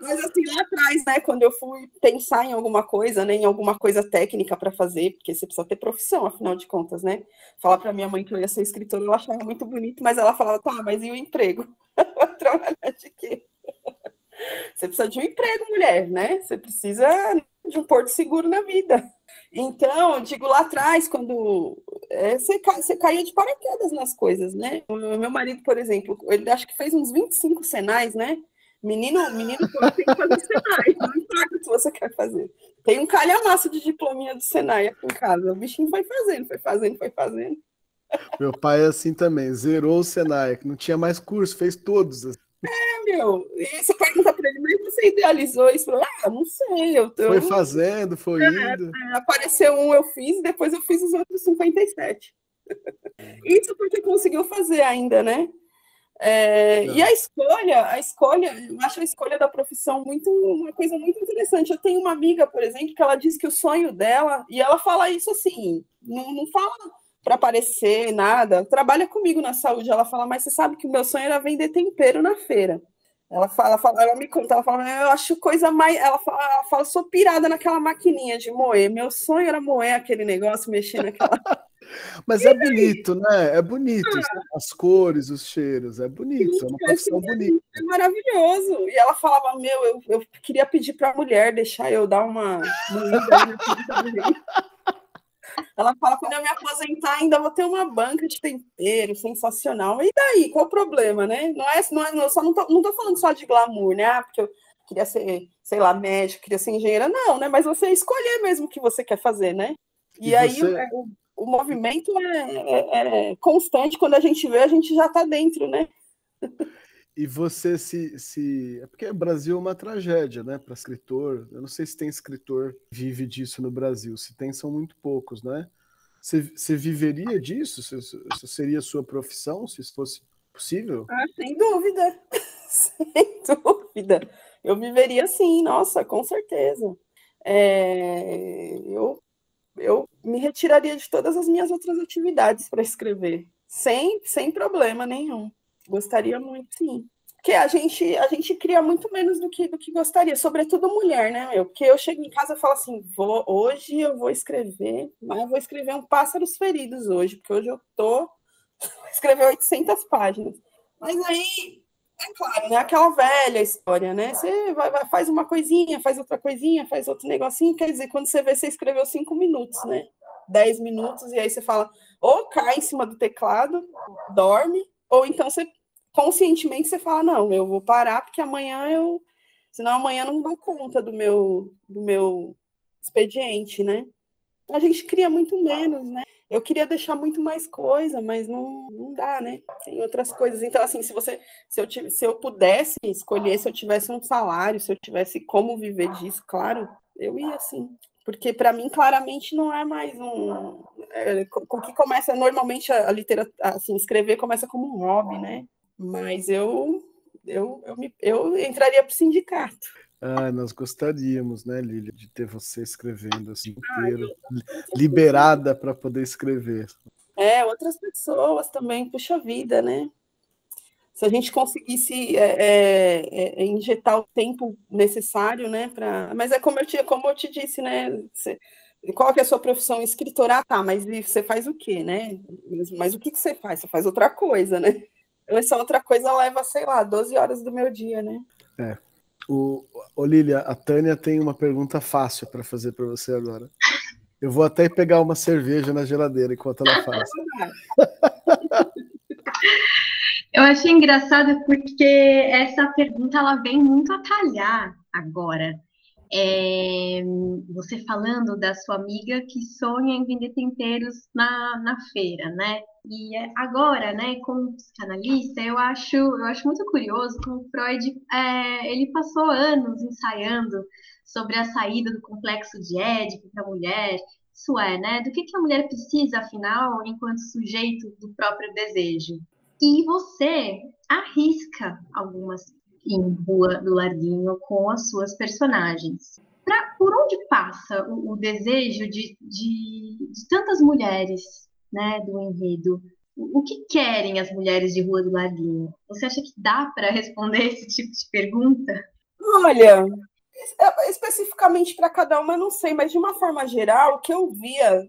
Mas assim, lá atrás, né, quando eu fui pensar em alguma coisa, né, em alguma coisa técnica para fazer, porque você precisa ter profissão, afinal de contas, né? Falar para minha mãe que eu ia ser escritora, eu achava muito bonito, mas ela falava, tá, mas e o emprego? Trabalhar de quê? Você precisa de um emprego, mulher, né? Você precisa de um porto seguro na vida. Então, digo lá atrás, quando é, você, você caía de paraquedas nas coisas, né? O meu marido, por exemplo, ele acho que fez uns 25 senais, né? Menino, menino, tem que fazer Senai, não importa se você quer fazer. Tem um calhamaço de diplominha do Senai aqui em casa. O bichinho foi fazendo, foi fazendo, foi fazendo. Meu pai é assim também, zerou o Senai, não tinha mais curso, fez todos. É, meu. E você pergunta para ele, mas você idealizou isso? Ah, não sei. Eu tô... Foi fazendo, foi é, indo. É, apareceu um, eu fiz, e depois eu fiz os outros 57. Isso porque conseguiu fazer ainda, né? É, e a escolha, a escolha, eu acho a escolha da profissão muito uma coisa muito interessante. Eu tenho uma amiga, por exemplo, que ela diz que o sonho dela, e ela fala isso assim, não, não fala para aparecer, nada. Trabalha comigo na saúde. Ela fala, mas você sabe que o meu sonho era vender tempero na feira. Ela fala, fala ela me conta, ela fala, eu acho coisa mais. Ela fala, ela fala, sou pirada naquela maquininha de moer. Meu sonho era moer aquele negócio, mexer naquela. Mas e é aí? bonito, né? É bonito. Ah. As cores, os cheiros, é bonito, Sim, é uma profissão é, bonita. É maravilhoso. E ela falava, meu, eu, eu queria pedir para a mulher deixar eu dar uma. ela fala: quando eu me aposentar, ainda vou ter uma banca de tempero sensacional. E daí? Qual o problema, né? Não é, não é, só não tô, não tô falando só de glamour, né? Ah, porque eu queria ser, sei lá, médico, queria ser engenheira. Não, né? Mas você escolher mesmo o que você quer fazer, né? E, e aí você... o, o, movimento é, é, é, constante. Quando a gente vê, a gente já está dentro, né? E você se, se. É porque o Brasil é uma tragédia, né? Para escritor. Eu não sei se tem escritor que vive disso no Brasil. Se tem, são muito poucos, né? Você, você viveria disso? Isso seria sua profissão, se isso fosse possível? Ah, sem dúvida. sem dúvida. Eu viveria sim, nossa, com certeza. É, eu, eu me retiraria de todas as minhas outras atividades para escrever, sem, sem problema nenhum. Gostaria muito, sim. Porque a gente, a gente cria muito menos do que, do que gostaria, sobretudo mulher, né, meu? Porque eu chego em casa e falo assim, vou, hoje eu vou escrever, mas eu vou escrever um Pássaros Feridos hoje, porque hoje eu tô escrever 800 páginas. Mas aí, é claro, né? Aquela velha história, né? Você vai, vai, faz uma coisinha, faz outra coisinha, faz outro negocinho, quer dizer, quando você vê, você escreveu cinco minutos, né? Dez minutos, e aí você fala, ou cai em cima do teclado, dorme, ou então você conscientemente você fala, não, eu vou parar porque amanhã eu. Senão amanhã não dou conta do meu, do meu expediente, né? A gente cria muito menos, né? Eu queria deixar muito mais coisa, mas não, não dá, né? Tem outras coisas. Então, assim, se você, se eu, se eu pudesse escolher, se eu tivesse um salário, se eu tivesse como viver disso, claro, eu ia sim. Porque para mim, claramente, não é mais um. É, com que começa normalmente a, a literatura, assim, escrever começa como um hobby, né? Mas eu, eu, eu, me, eu entraria para o sindicato. Ah, nós gostaríamos, né, Lília, de ter você escrevendo assim inteiro, liberada para poder escrever. É, outras pessoas também, puxa vida, né? Se a gente conseguisse é, é, é, injetar o tempo necessário, né, para. Mas é como eu te, como eu te disse, né? Você... Qual que é a sua profissão? Escritora, ah, tá, mas você faz o quê, né? Mas, o que, que você faz? Você faz outra coisa, né? Essa outra coisa leva, sei lá, 12 horas do meu dia, né? É. O, Olília, a Tânia tem uma pergunta fácil para fazer para você agora. Eu vou até pegar uma cerveja na geladeira enquanto ela faz. Eu achei engraçado porque essa pergunta ela vem muito a calhar agora. É, você falando da sua amiga que sonha em vender temperos na, na feira, né? E é, agora, né, como psicanalista, eu acho, eu acho muito curioso como Freud, é, ele passou anos ensaiando sobre a saída do complexo de Édipo para a mulher, isso é, né, do que, que a mulher precisa, afinal, enquanto sujeito do próprio desejo. E você arrisca algumas em Rua do Larguinho com as suas personagens. Pra, por onde passa o, o desejo de, de, de, tantas mulheres né, do enredo? O, o, que querem as mulheres de Rua do Larguinho? Você acha que dá para responder esse tipo de pergunta? Olha, especificamente para cada uma, não sei, mas de uma forma geral, o que eu via,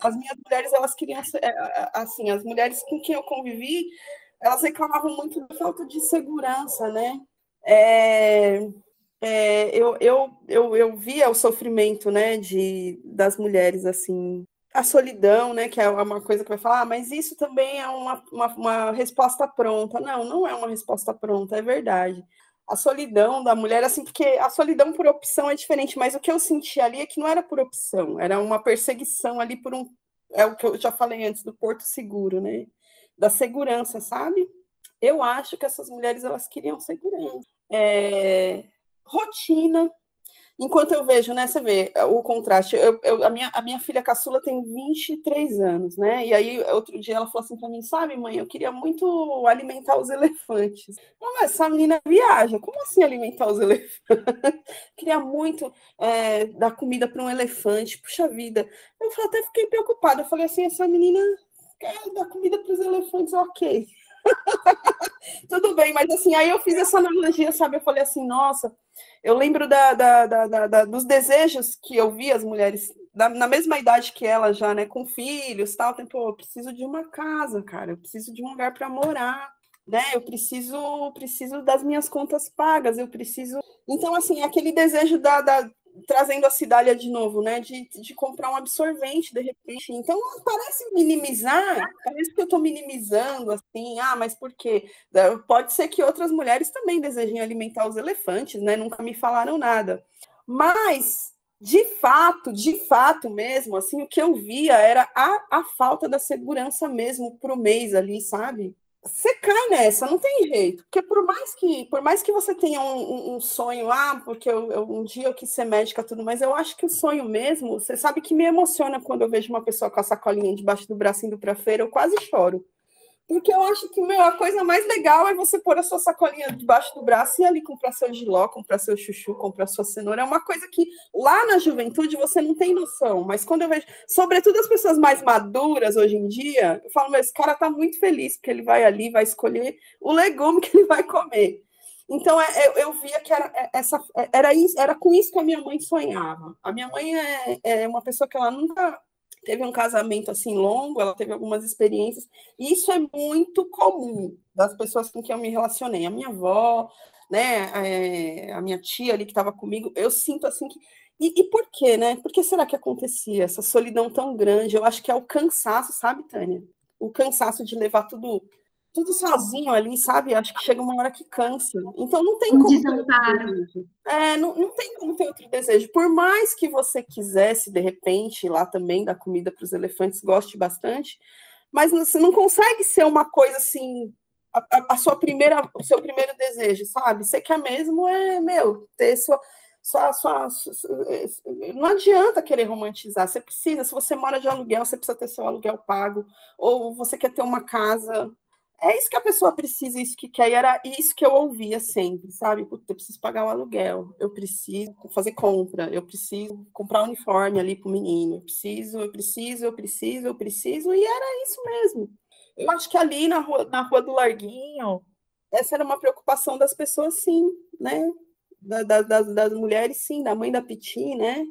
as minhas mulheres, elas queriam é, assim, as mulheres com quem eu convivi, elas reclamavam muito da falta de segurança, né? É, é, eu, eu, eu, eu via o sofrimento, né, de, das mulheres, assim, a solidão, né, que é uma coisa que vai falar, ah, mas isso também é uma, uma, uma resposta pronta. Não, não é uma resposta pronta, é verdade a solidão da mulher, assim, porque a solidão por opção é diferente, mas o que eu senti ali é que não era por opção, era uma perseguição ali por um. É o que eu já falei antes do Porto Seguro, né? da segurança, sabe? Eu acho que essas mulheres elas queriam segurança, é, rotina. Enquanto eu vejo, né, você vê o contraste. Eu, eu, a, minha, a minha filha caçula tem 23 anos, né? E aí, outro dia, ela falou assim para mim: Sabe, mãe, eu queria muito alimentar os elefantes. Mas essa menina viaja, como assim alimentar os elefantes? queria muito é, dar comida para um elefante, puxa vida. Eu até fiquei preocupada. Eu falei assim: essa menina quer dar comida para os elefantes, ok. Tudo bem, mas assim, aí eu fiz essa analogia, sabe? Eu falei assim, nossa, eu lembro da, da, da, da dos desejos que eu vi as mulheres na mesma idade que ela já, né, com filhos, tal, tempo, eu preciso de uma casa, cara, eu preciso de um lugar para morar, né? Eu preciso, preciso das minhas contas pagas, eu preciso. Então, assim, aquele desejo da, da trazendo a cidade de novo, né? De, de comprar um absorvente de repente. Então parece minimizar, parece que eu estou minimizando assim, ah, mas por quê? Pode ser que outras mulheres também desejem alimentar os elefantes, né? Nunca me falaram nada. Mas de fato, de fato mesmo, assim, o que eu via era a, a falta da segurança mesmo para o mês ali, sabe? Você cai nessa, não tem jeito. Porque por mais que, por mais que você tenha um, um, sonho, ah, porque eu, eu, um dia eu quis ser médica, tudo, mas eu acho que o sonho mesmo, você sabe que me emociona quando eu vejo uma pessoa com a sacolinha debaixo do braço indo para feira, eu quase choro. Porque eu acho que meu, a coisa mais legal é você pôr a sua sacolinha debaixo do braço e ali comprar seu giló, comprar seu chuchu, comprar sua cenoura. É uma coisa que lá na juventude você não tem noção. Mas quando eu vejo, sobretudo as pessoas mais maduras hoje em dia, eu falo, mas esse cara tá muito feliz porque ele vai ali, vai escolher o legume que ele vai comer. Então é, eu, eu via que era, é, essa, era, isso, era com isso que a minha mãe sonhava. A minha mãe é, é uma pessoa que ela nunca teve um casamento assim longo, ela teve algumas experiências. E isso é muito comum das pessoas com quem eu me relacionei. A minha avó, né, é, a minha tia ali que estava comigo, eu sinto assim que. E, e, por quê, né? Por que será que acontecia essa solidão tão grande? Eu acho que é o cansaço, sabe, Tânia? O cansaço de levar tudo tudo sozinho ali, sabe? Acho que chega uma hora que cansa. Então não tem um como. Desamparo. É, não, não tem como ter outro desejo. Por mais que você quisesse, de repente, lá também dar comida para os elefantes, goste bastante, mas você não consegue ser uma coisa assim. A, a, sua primeira, o seu primeiro desejo, sabe? Você quer mesmo é, meu, ter sua, sua, sua, sua, não adianta querer romantizar. Você precisa, se você mora de aluguel, você precisa ter seu aluguel pago, ou você quer ter uma casa, é isso que a pessoa precisa, isso que quer, e era isso que eu ouvia sempre, sabe? Puta, eu preciso pagar o aluguel, eu preciso fazer compra, eu preciso comprar um uniforme ali para o menino, eu preciso, eu preciso, eu preciso, eu preciso, e era isso mesmo. Eu acho que ali na rua, na rua do Larguinho, essa era uma preocupação das pessoas, sim, né? Da, da, das, das mulheres, sim, da mãe da Piti, né?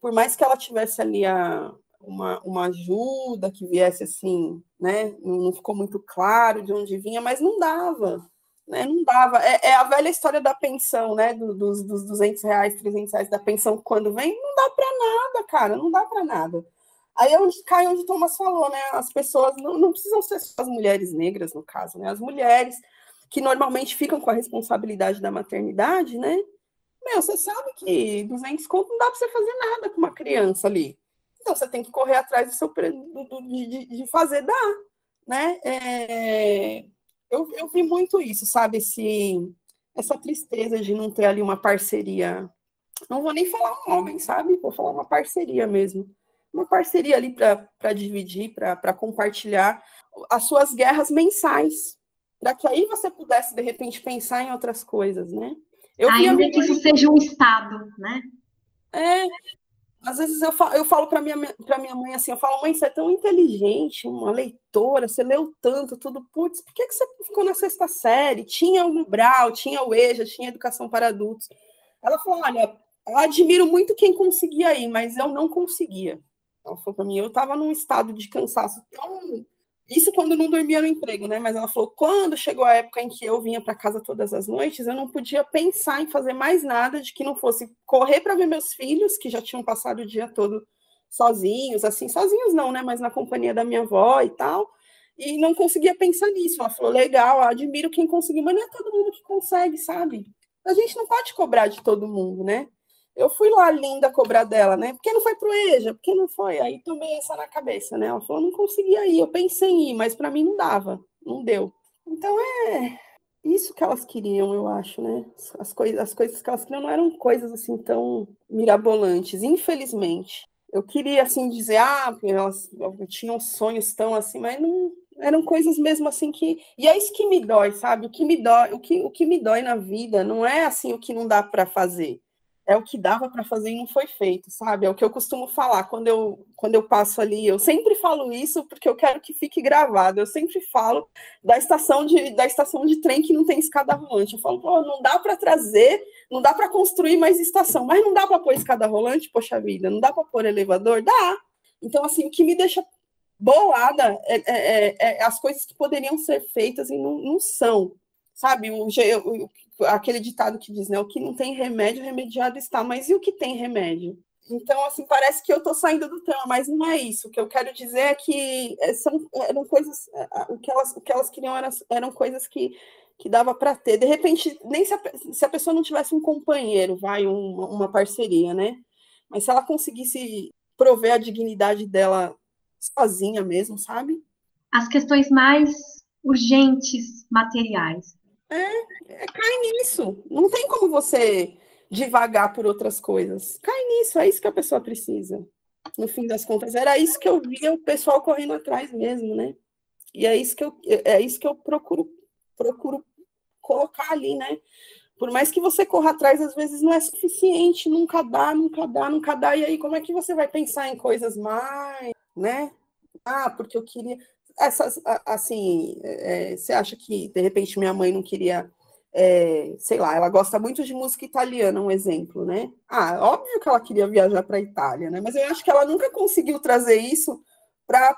Por mais que ela tivesse ali a, uma, uma ajuda que viesse assim, né? Não ficou muito claro de onde vinha, mas não dava, né? Não dava. É, é a velha história da pensão, né? Do, dos, dos 200 reais, 300 reais da pensão quando vem, não dá para nada, cara, não dá para nada. Aí é onde cai onde o Thomas falou, né? As pessoas não, não precisam ser só as mulheres negras, no caso, né? As mulheres que normalmente ficam com a responsabilidade da maternidade, né? Meu, você sabe que 200 conto não dá para você fazer nada com uma criança ali. Então você tem que correr atrás do seu do, de, de fazer dar, né? É, eu, eu vi muito isso, sabe? Esse, essa tristeza de não ter ali uma parceria. Não vou nem falar um homem, sabe? Vou falar uma parceria mesmo. Uma parceria ali para dividir, para compartilhar as suas guerras mensais, para que aí você pudesse, de repente, pensar em outras coisas, né? Eu Ainda que isso seja um Estado, né? É, às vezes eu falo, eu falo para minha, pra minha mãe assim, eu falo, mãe, você é tão inteligente, uma leitora, você leu tanto, tudo, putz, por que, que você ficou na sexta série? Tinha o Brau, tinha o EJA, tinha Educação para Adultos. Ela falou, olha, eu admiro muito quem conseguia ir, mas eu não conseguia. Ela falou para mim, eu estava num estado de cansaço tão isso quando não dormia no emprego, né? Mas ela falou: quando chegou a época em que eu vinha para casa todas as noites, eu não podia pensar em fazer mais nada de que não fosse correr para ver meus filhos, que já tinham passado o dia todo sozinhos, assim, sozinhos não, né? Mas na companhia da minha avó e tal. E não conseguia pensar nisso. Ela falou: legal, admiro quem conseguiu, mas não é todo mundo que consegue, sabe? A gente não pode cobrar de todo mundo, né? Eu fui lá, linda, cobrar dela, né? Por que não foi pro EJA? Por que não foi? Aí tomei essa na cabeça, né? Ela falou, não conseguia ir. Eu pensei em ir, mas para mim não dava. Não deu. Então é isso que elas queriam, eu acho, né? As, coisas, as coisas que elas queriam não eram coisas assim tão mirabolantes, infelizmente. Eu queria assim dizer, ah, elas tinham sonhos tão assim, mas não eram coisas mesmo assim que. E é isso que me dói, sabe? O que me dói, o que, o que me dói na vida não é assim o que não dá para fazer é o que dava para fazer e não foi feito, sabe? É o que eu costumo falar quando eu, quando eu passo ali. Eu sempre falo isso porque eu quero que fique gravado. Eu sempre falo da estação de, da estação de trem que não tem escada rolante. Eu falo, pô, não dá para trazer, não dá para construir mais estação, mas não dá para pôr escada rolante, poxa vida, não dá para pôr elevador? Dá. Então, assim, o que me deixa bolada é, é, é, é as coisas que poderiam ser feitas e não, não são sabe? O, o, aquele ditado que diz, né? O que não tem remédio, remediado está. Mas e o que tem remédio? Então, assim, parece que eu estou saindo do tema, mas não é isso. O que eu quero dizer é que é, são, eram coisas, é, o que elas, o que elas queriam eram, eram coisas que, que dava para ter. De repente, nem se a, se a, pessoa não tivesse um companheiro, vai, uma, uma parceria, né? Mas se ela conseguisse prover a dignidade dela sozinha mesmo, sabe? As questões mais urgentes materiais. É, é, cai nisso. Não tem como você devagar por outras coisas. Cai nisso, é isso que a pessoa precisa. No fim das contas, era isso que eu via o pessoal correndo atrás mesmo, né? E é isso que eu, é isso que eu procuro, procuro colocar ali, né? Por mais que você corra atrás, às vezes não é suficiente, nunca dá, nunca dá, nunca dá. E aí, como é que você vai pensar em coisas mais, né? Ah, porque eu queria. Essas, assim, é, você acha que de repente minha mãe não queria é, sei lá, ela gosta muito de música italiana, um exemplo, né? Ah, óbvio que ela queria viajar para a Itália, né? Mas eu acho que ela nunca conseguiu trazer isso para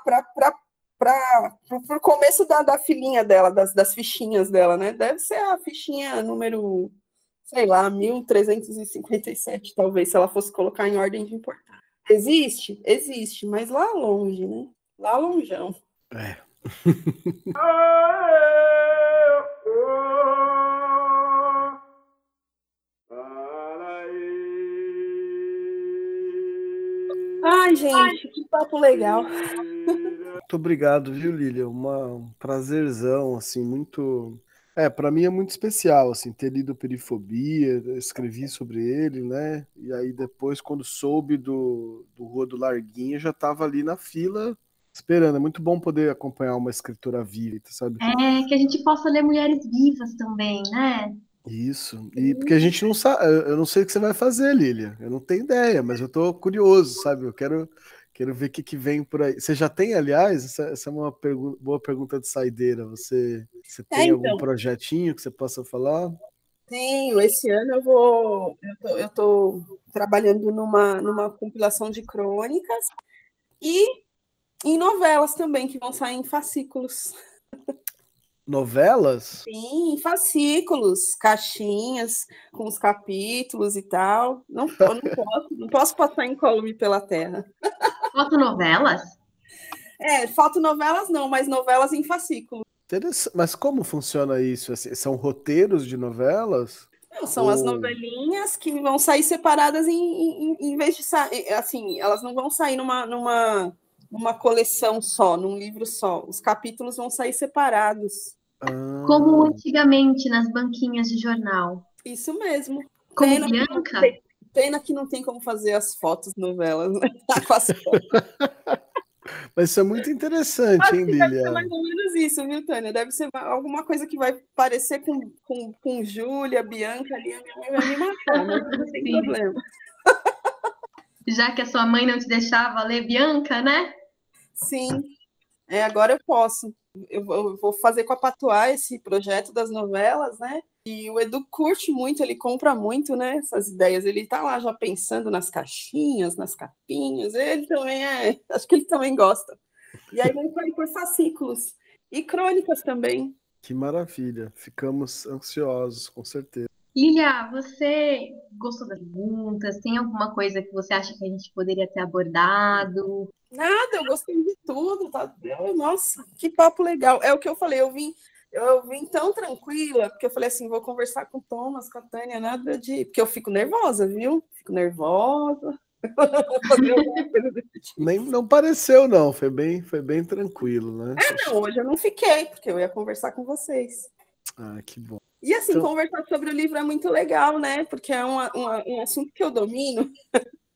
o começo da, da filhinha dela, das, das fichinhas dela, né? Deve ser a fichinha número, sei lá, 1357, talvez, se ela fosse colocar em ordem de importância. Existe? Existe, mas lá longe, né? Lá longeão. É. Ai, gente, que papo legal. Muito obrigado, viu, Lilia? Uma, um prazerzão, assim, muito. É, para mim é muito especial, assim, ter lido Perifobia, escrevi sobre ele, né? E aí depois, quando soube do, do Rua do Larguinho, já estava ali na fila esperando. É muito bom poder acompanhar uma escritora viva, sabe? É, que a gente possa ler mulheres vivas também, né? Isso. E porque a gente não sabe, eu não sei o que você vai fazer, Lilia. Eu não tenho ideia, mas eu tô curioso, sabe? Eu quero, quero ver o que, que vem por aí. Você já tem, aliás, essa, essa é uma pergu boa pergunta de saideira. Você, você é, tem é, então. algum projetinho que você possa falar? Tenho. Esse ano eu vou. Eu tô, eu tô trabalhando numa, numa compilação de crônicas e em novelas também, que vão sair em fascículos. Novelas? Sim, fascículos, caixinhas com os capítulos e tal. Não, não posso, não posso passar incólume pela terra. Fotonovelas? É, fotonovelas não, mas novelas em fascículo. Mas como funciona isso? Assim, são roteiros de novelas? Não, são Ou... as novelinhas que vão sair separadas em, em, em vez de sair. Assim, elas não vão sair numa, numa uma coleção só, num livro só. Os capítulos vão sair separados. Ah. Como antigamente nas banquinhas de jornal. Isso mesmo. Como pena Bianca? Que tem, pena que não tem como fazer as fotos novelas, né? Com as fotos. Mas isso é muito interessante, Acho hein, Lilia? Deve ser mais ou menos isso, viu, Tânia? Deve ser alguma coisa que vai parecer com, com, com Júlia, Bianca ali, a minha mãe vai me matar, mas não tem problema. Já que a sua mãe não te deixava ler Bianca, né? Sim, é, agora eu posso. Eu, vou fazer com a Patuá esse projeto das novelas, né? E o Edu curte muito, ele compra muito, né? Essas ideias. Ele tá lá já pensando nas caixinhas, nas capinhas. Ele também é. Acho que ele também gosta. E aí vamos sair por fascículos. E crônicas também. Que maravilha. Ficamos ansiosos, com certeza. Lilia, você gostou das perguntas? Tem alguma coisa que você acha que a gente poderia ter abordado? Nada, eu gostei de tudo. Tá? Nossa, que papo legal. É o que eu falei, eu vim, eu vim tão tranquila, porque eu falei assim, vou conversar com o Thomas, com a Tânia, nada de. Porque eu fico nervosa, viu? Fico nervosa. Nem não pareceu, não. Foi bem, foi bem tranquilo, né? É, não, hoje eu não fiquei, porque eu ia conversar com vocês. Ah, que bom. E assim, então... conversar sobre o livro é muito legal, né? Porque é um, um, um assunto que eu domino.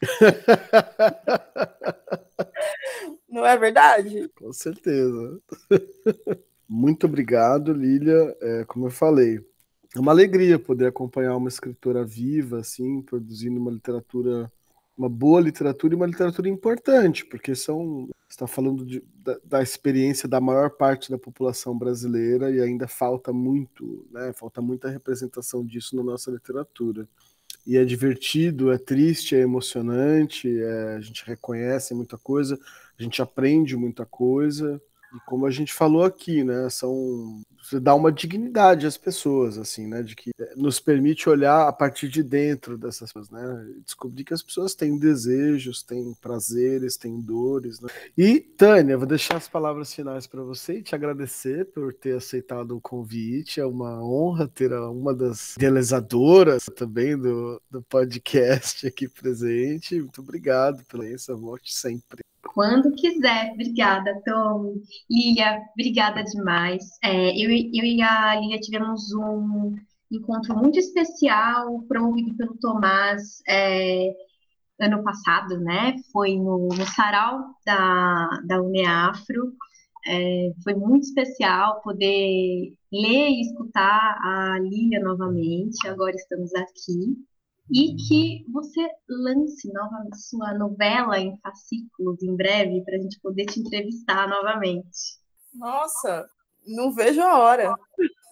Não é verdade? Com certeza. Muito obrigado, Lília. É, como eu falei, é uma alegria poder acompanhar uma escritora viva, assim, produzindo uma literatura uma boa literatura e uma literatura importante, porque são está falando de, da, da, experiência da maior parte da população brasileira e ainda falta muito, né? Falta muita representação disso na nossa literatura. E é divertido, é triste, é emocionante, é, a gente reconhece muita coisa, a gente aprende muita coisa. E como a gente falou aqui, né, são você dá uma dignidade às pessoas, assim, né? De que nos permite olhar a partir de dentro dessas coisas, né? Descobrir que as pessoas têm desejos, têm prazeres, têm dores, né? E, Tânia, vou deixar as palavras finais para você e te agradecer por ter aceitado o convite. É uma honra ter uma das idealizadoras também do, do podcast aqui presente. Muito obrigado pela isso, volte sempre. Quando quiser. Obrigada, Tom. Lilia, obrigada demais. É, eu, eu e a Lilia tivemos um encontro muito especial, promovido pelo Tomás é, ano passado, né? Foi no, no sarau da, da Uneafro. É, foi muito especial poder ler e escutar a Lília novamente. Agora estamos aqui. E que você lance novamente sua novela em fascículos em breve para a gente poder te entrevistar novamente. Nossa, não vejo a hora.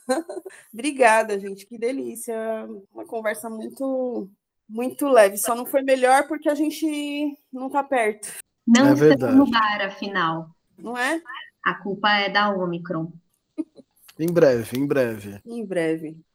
Obrigada, gente. Que delícia. Uma conversa muito, muito leve. Só não foi melhor porque a gente não está perto. Não é estamos no bar, afinal. Não é? A culpa é da Omicron. Em breve, em breve. Em breve.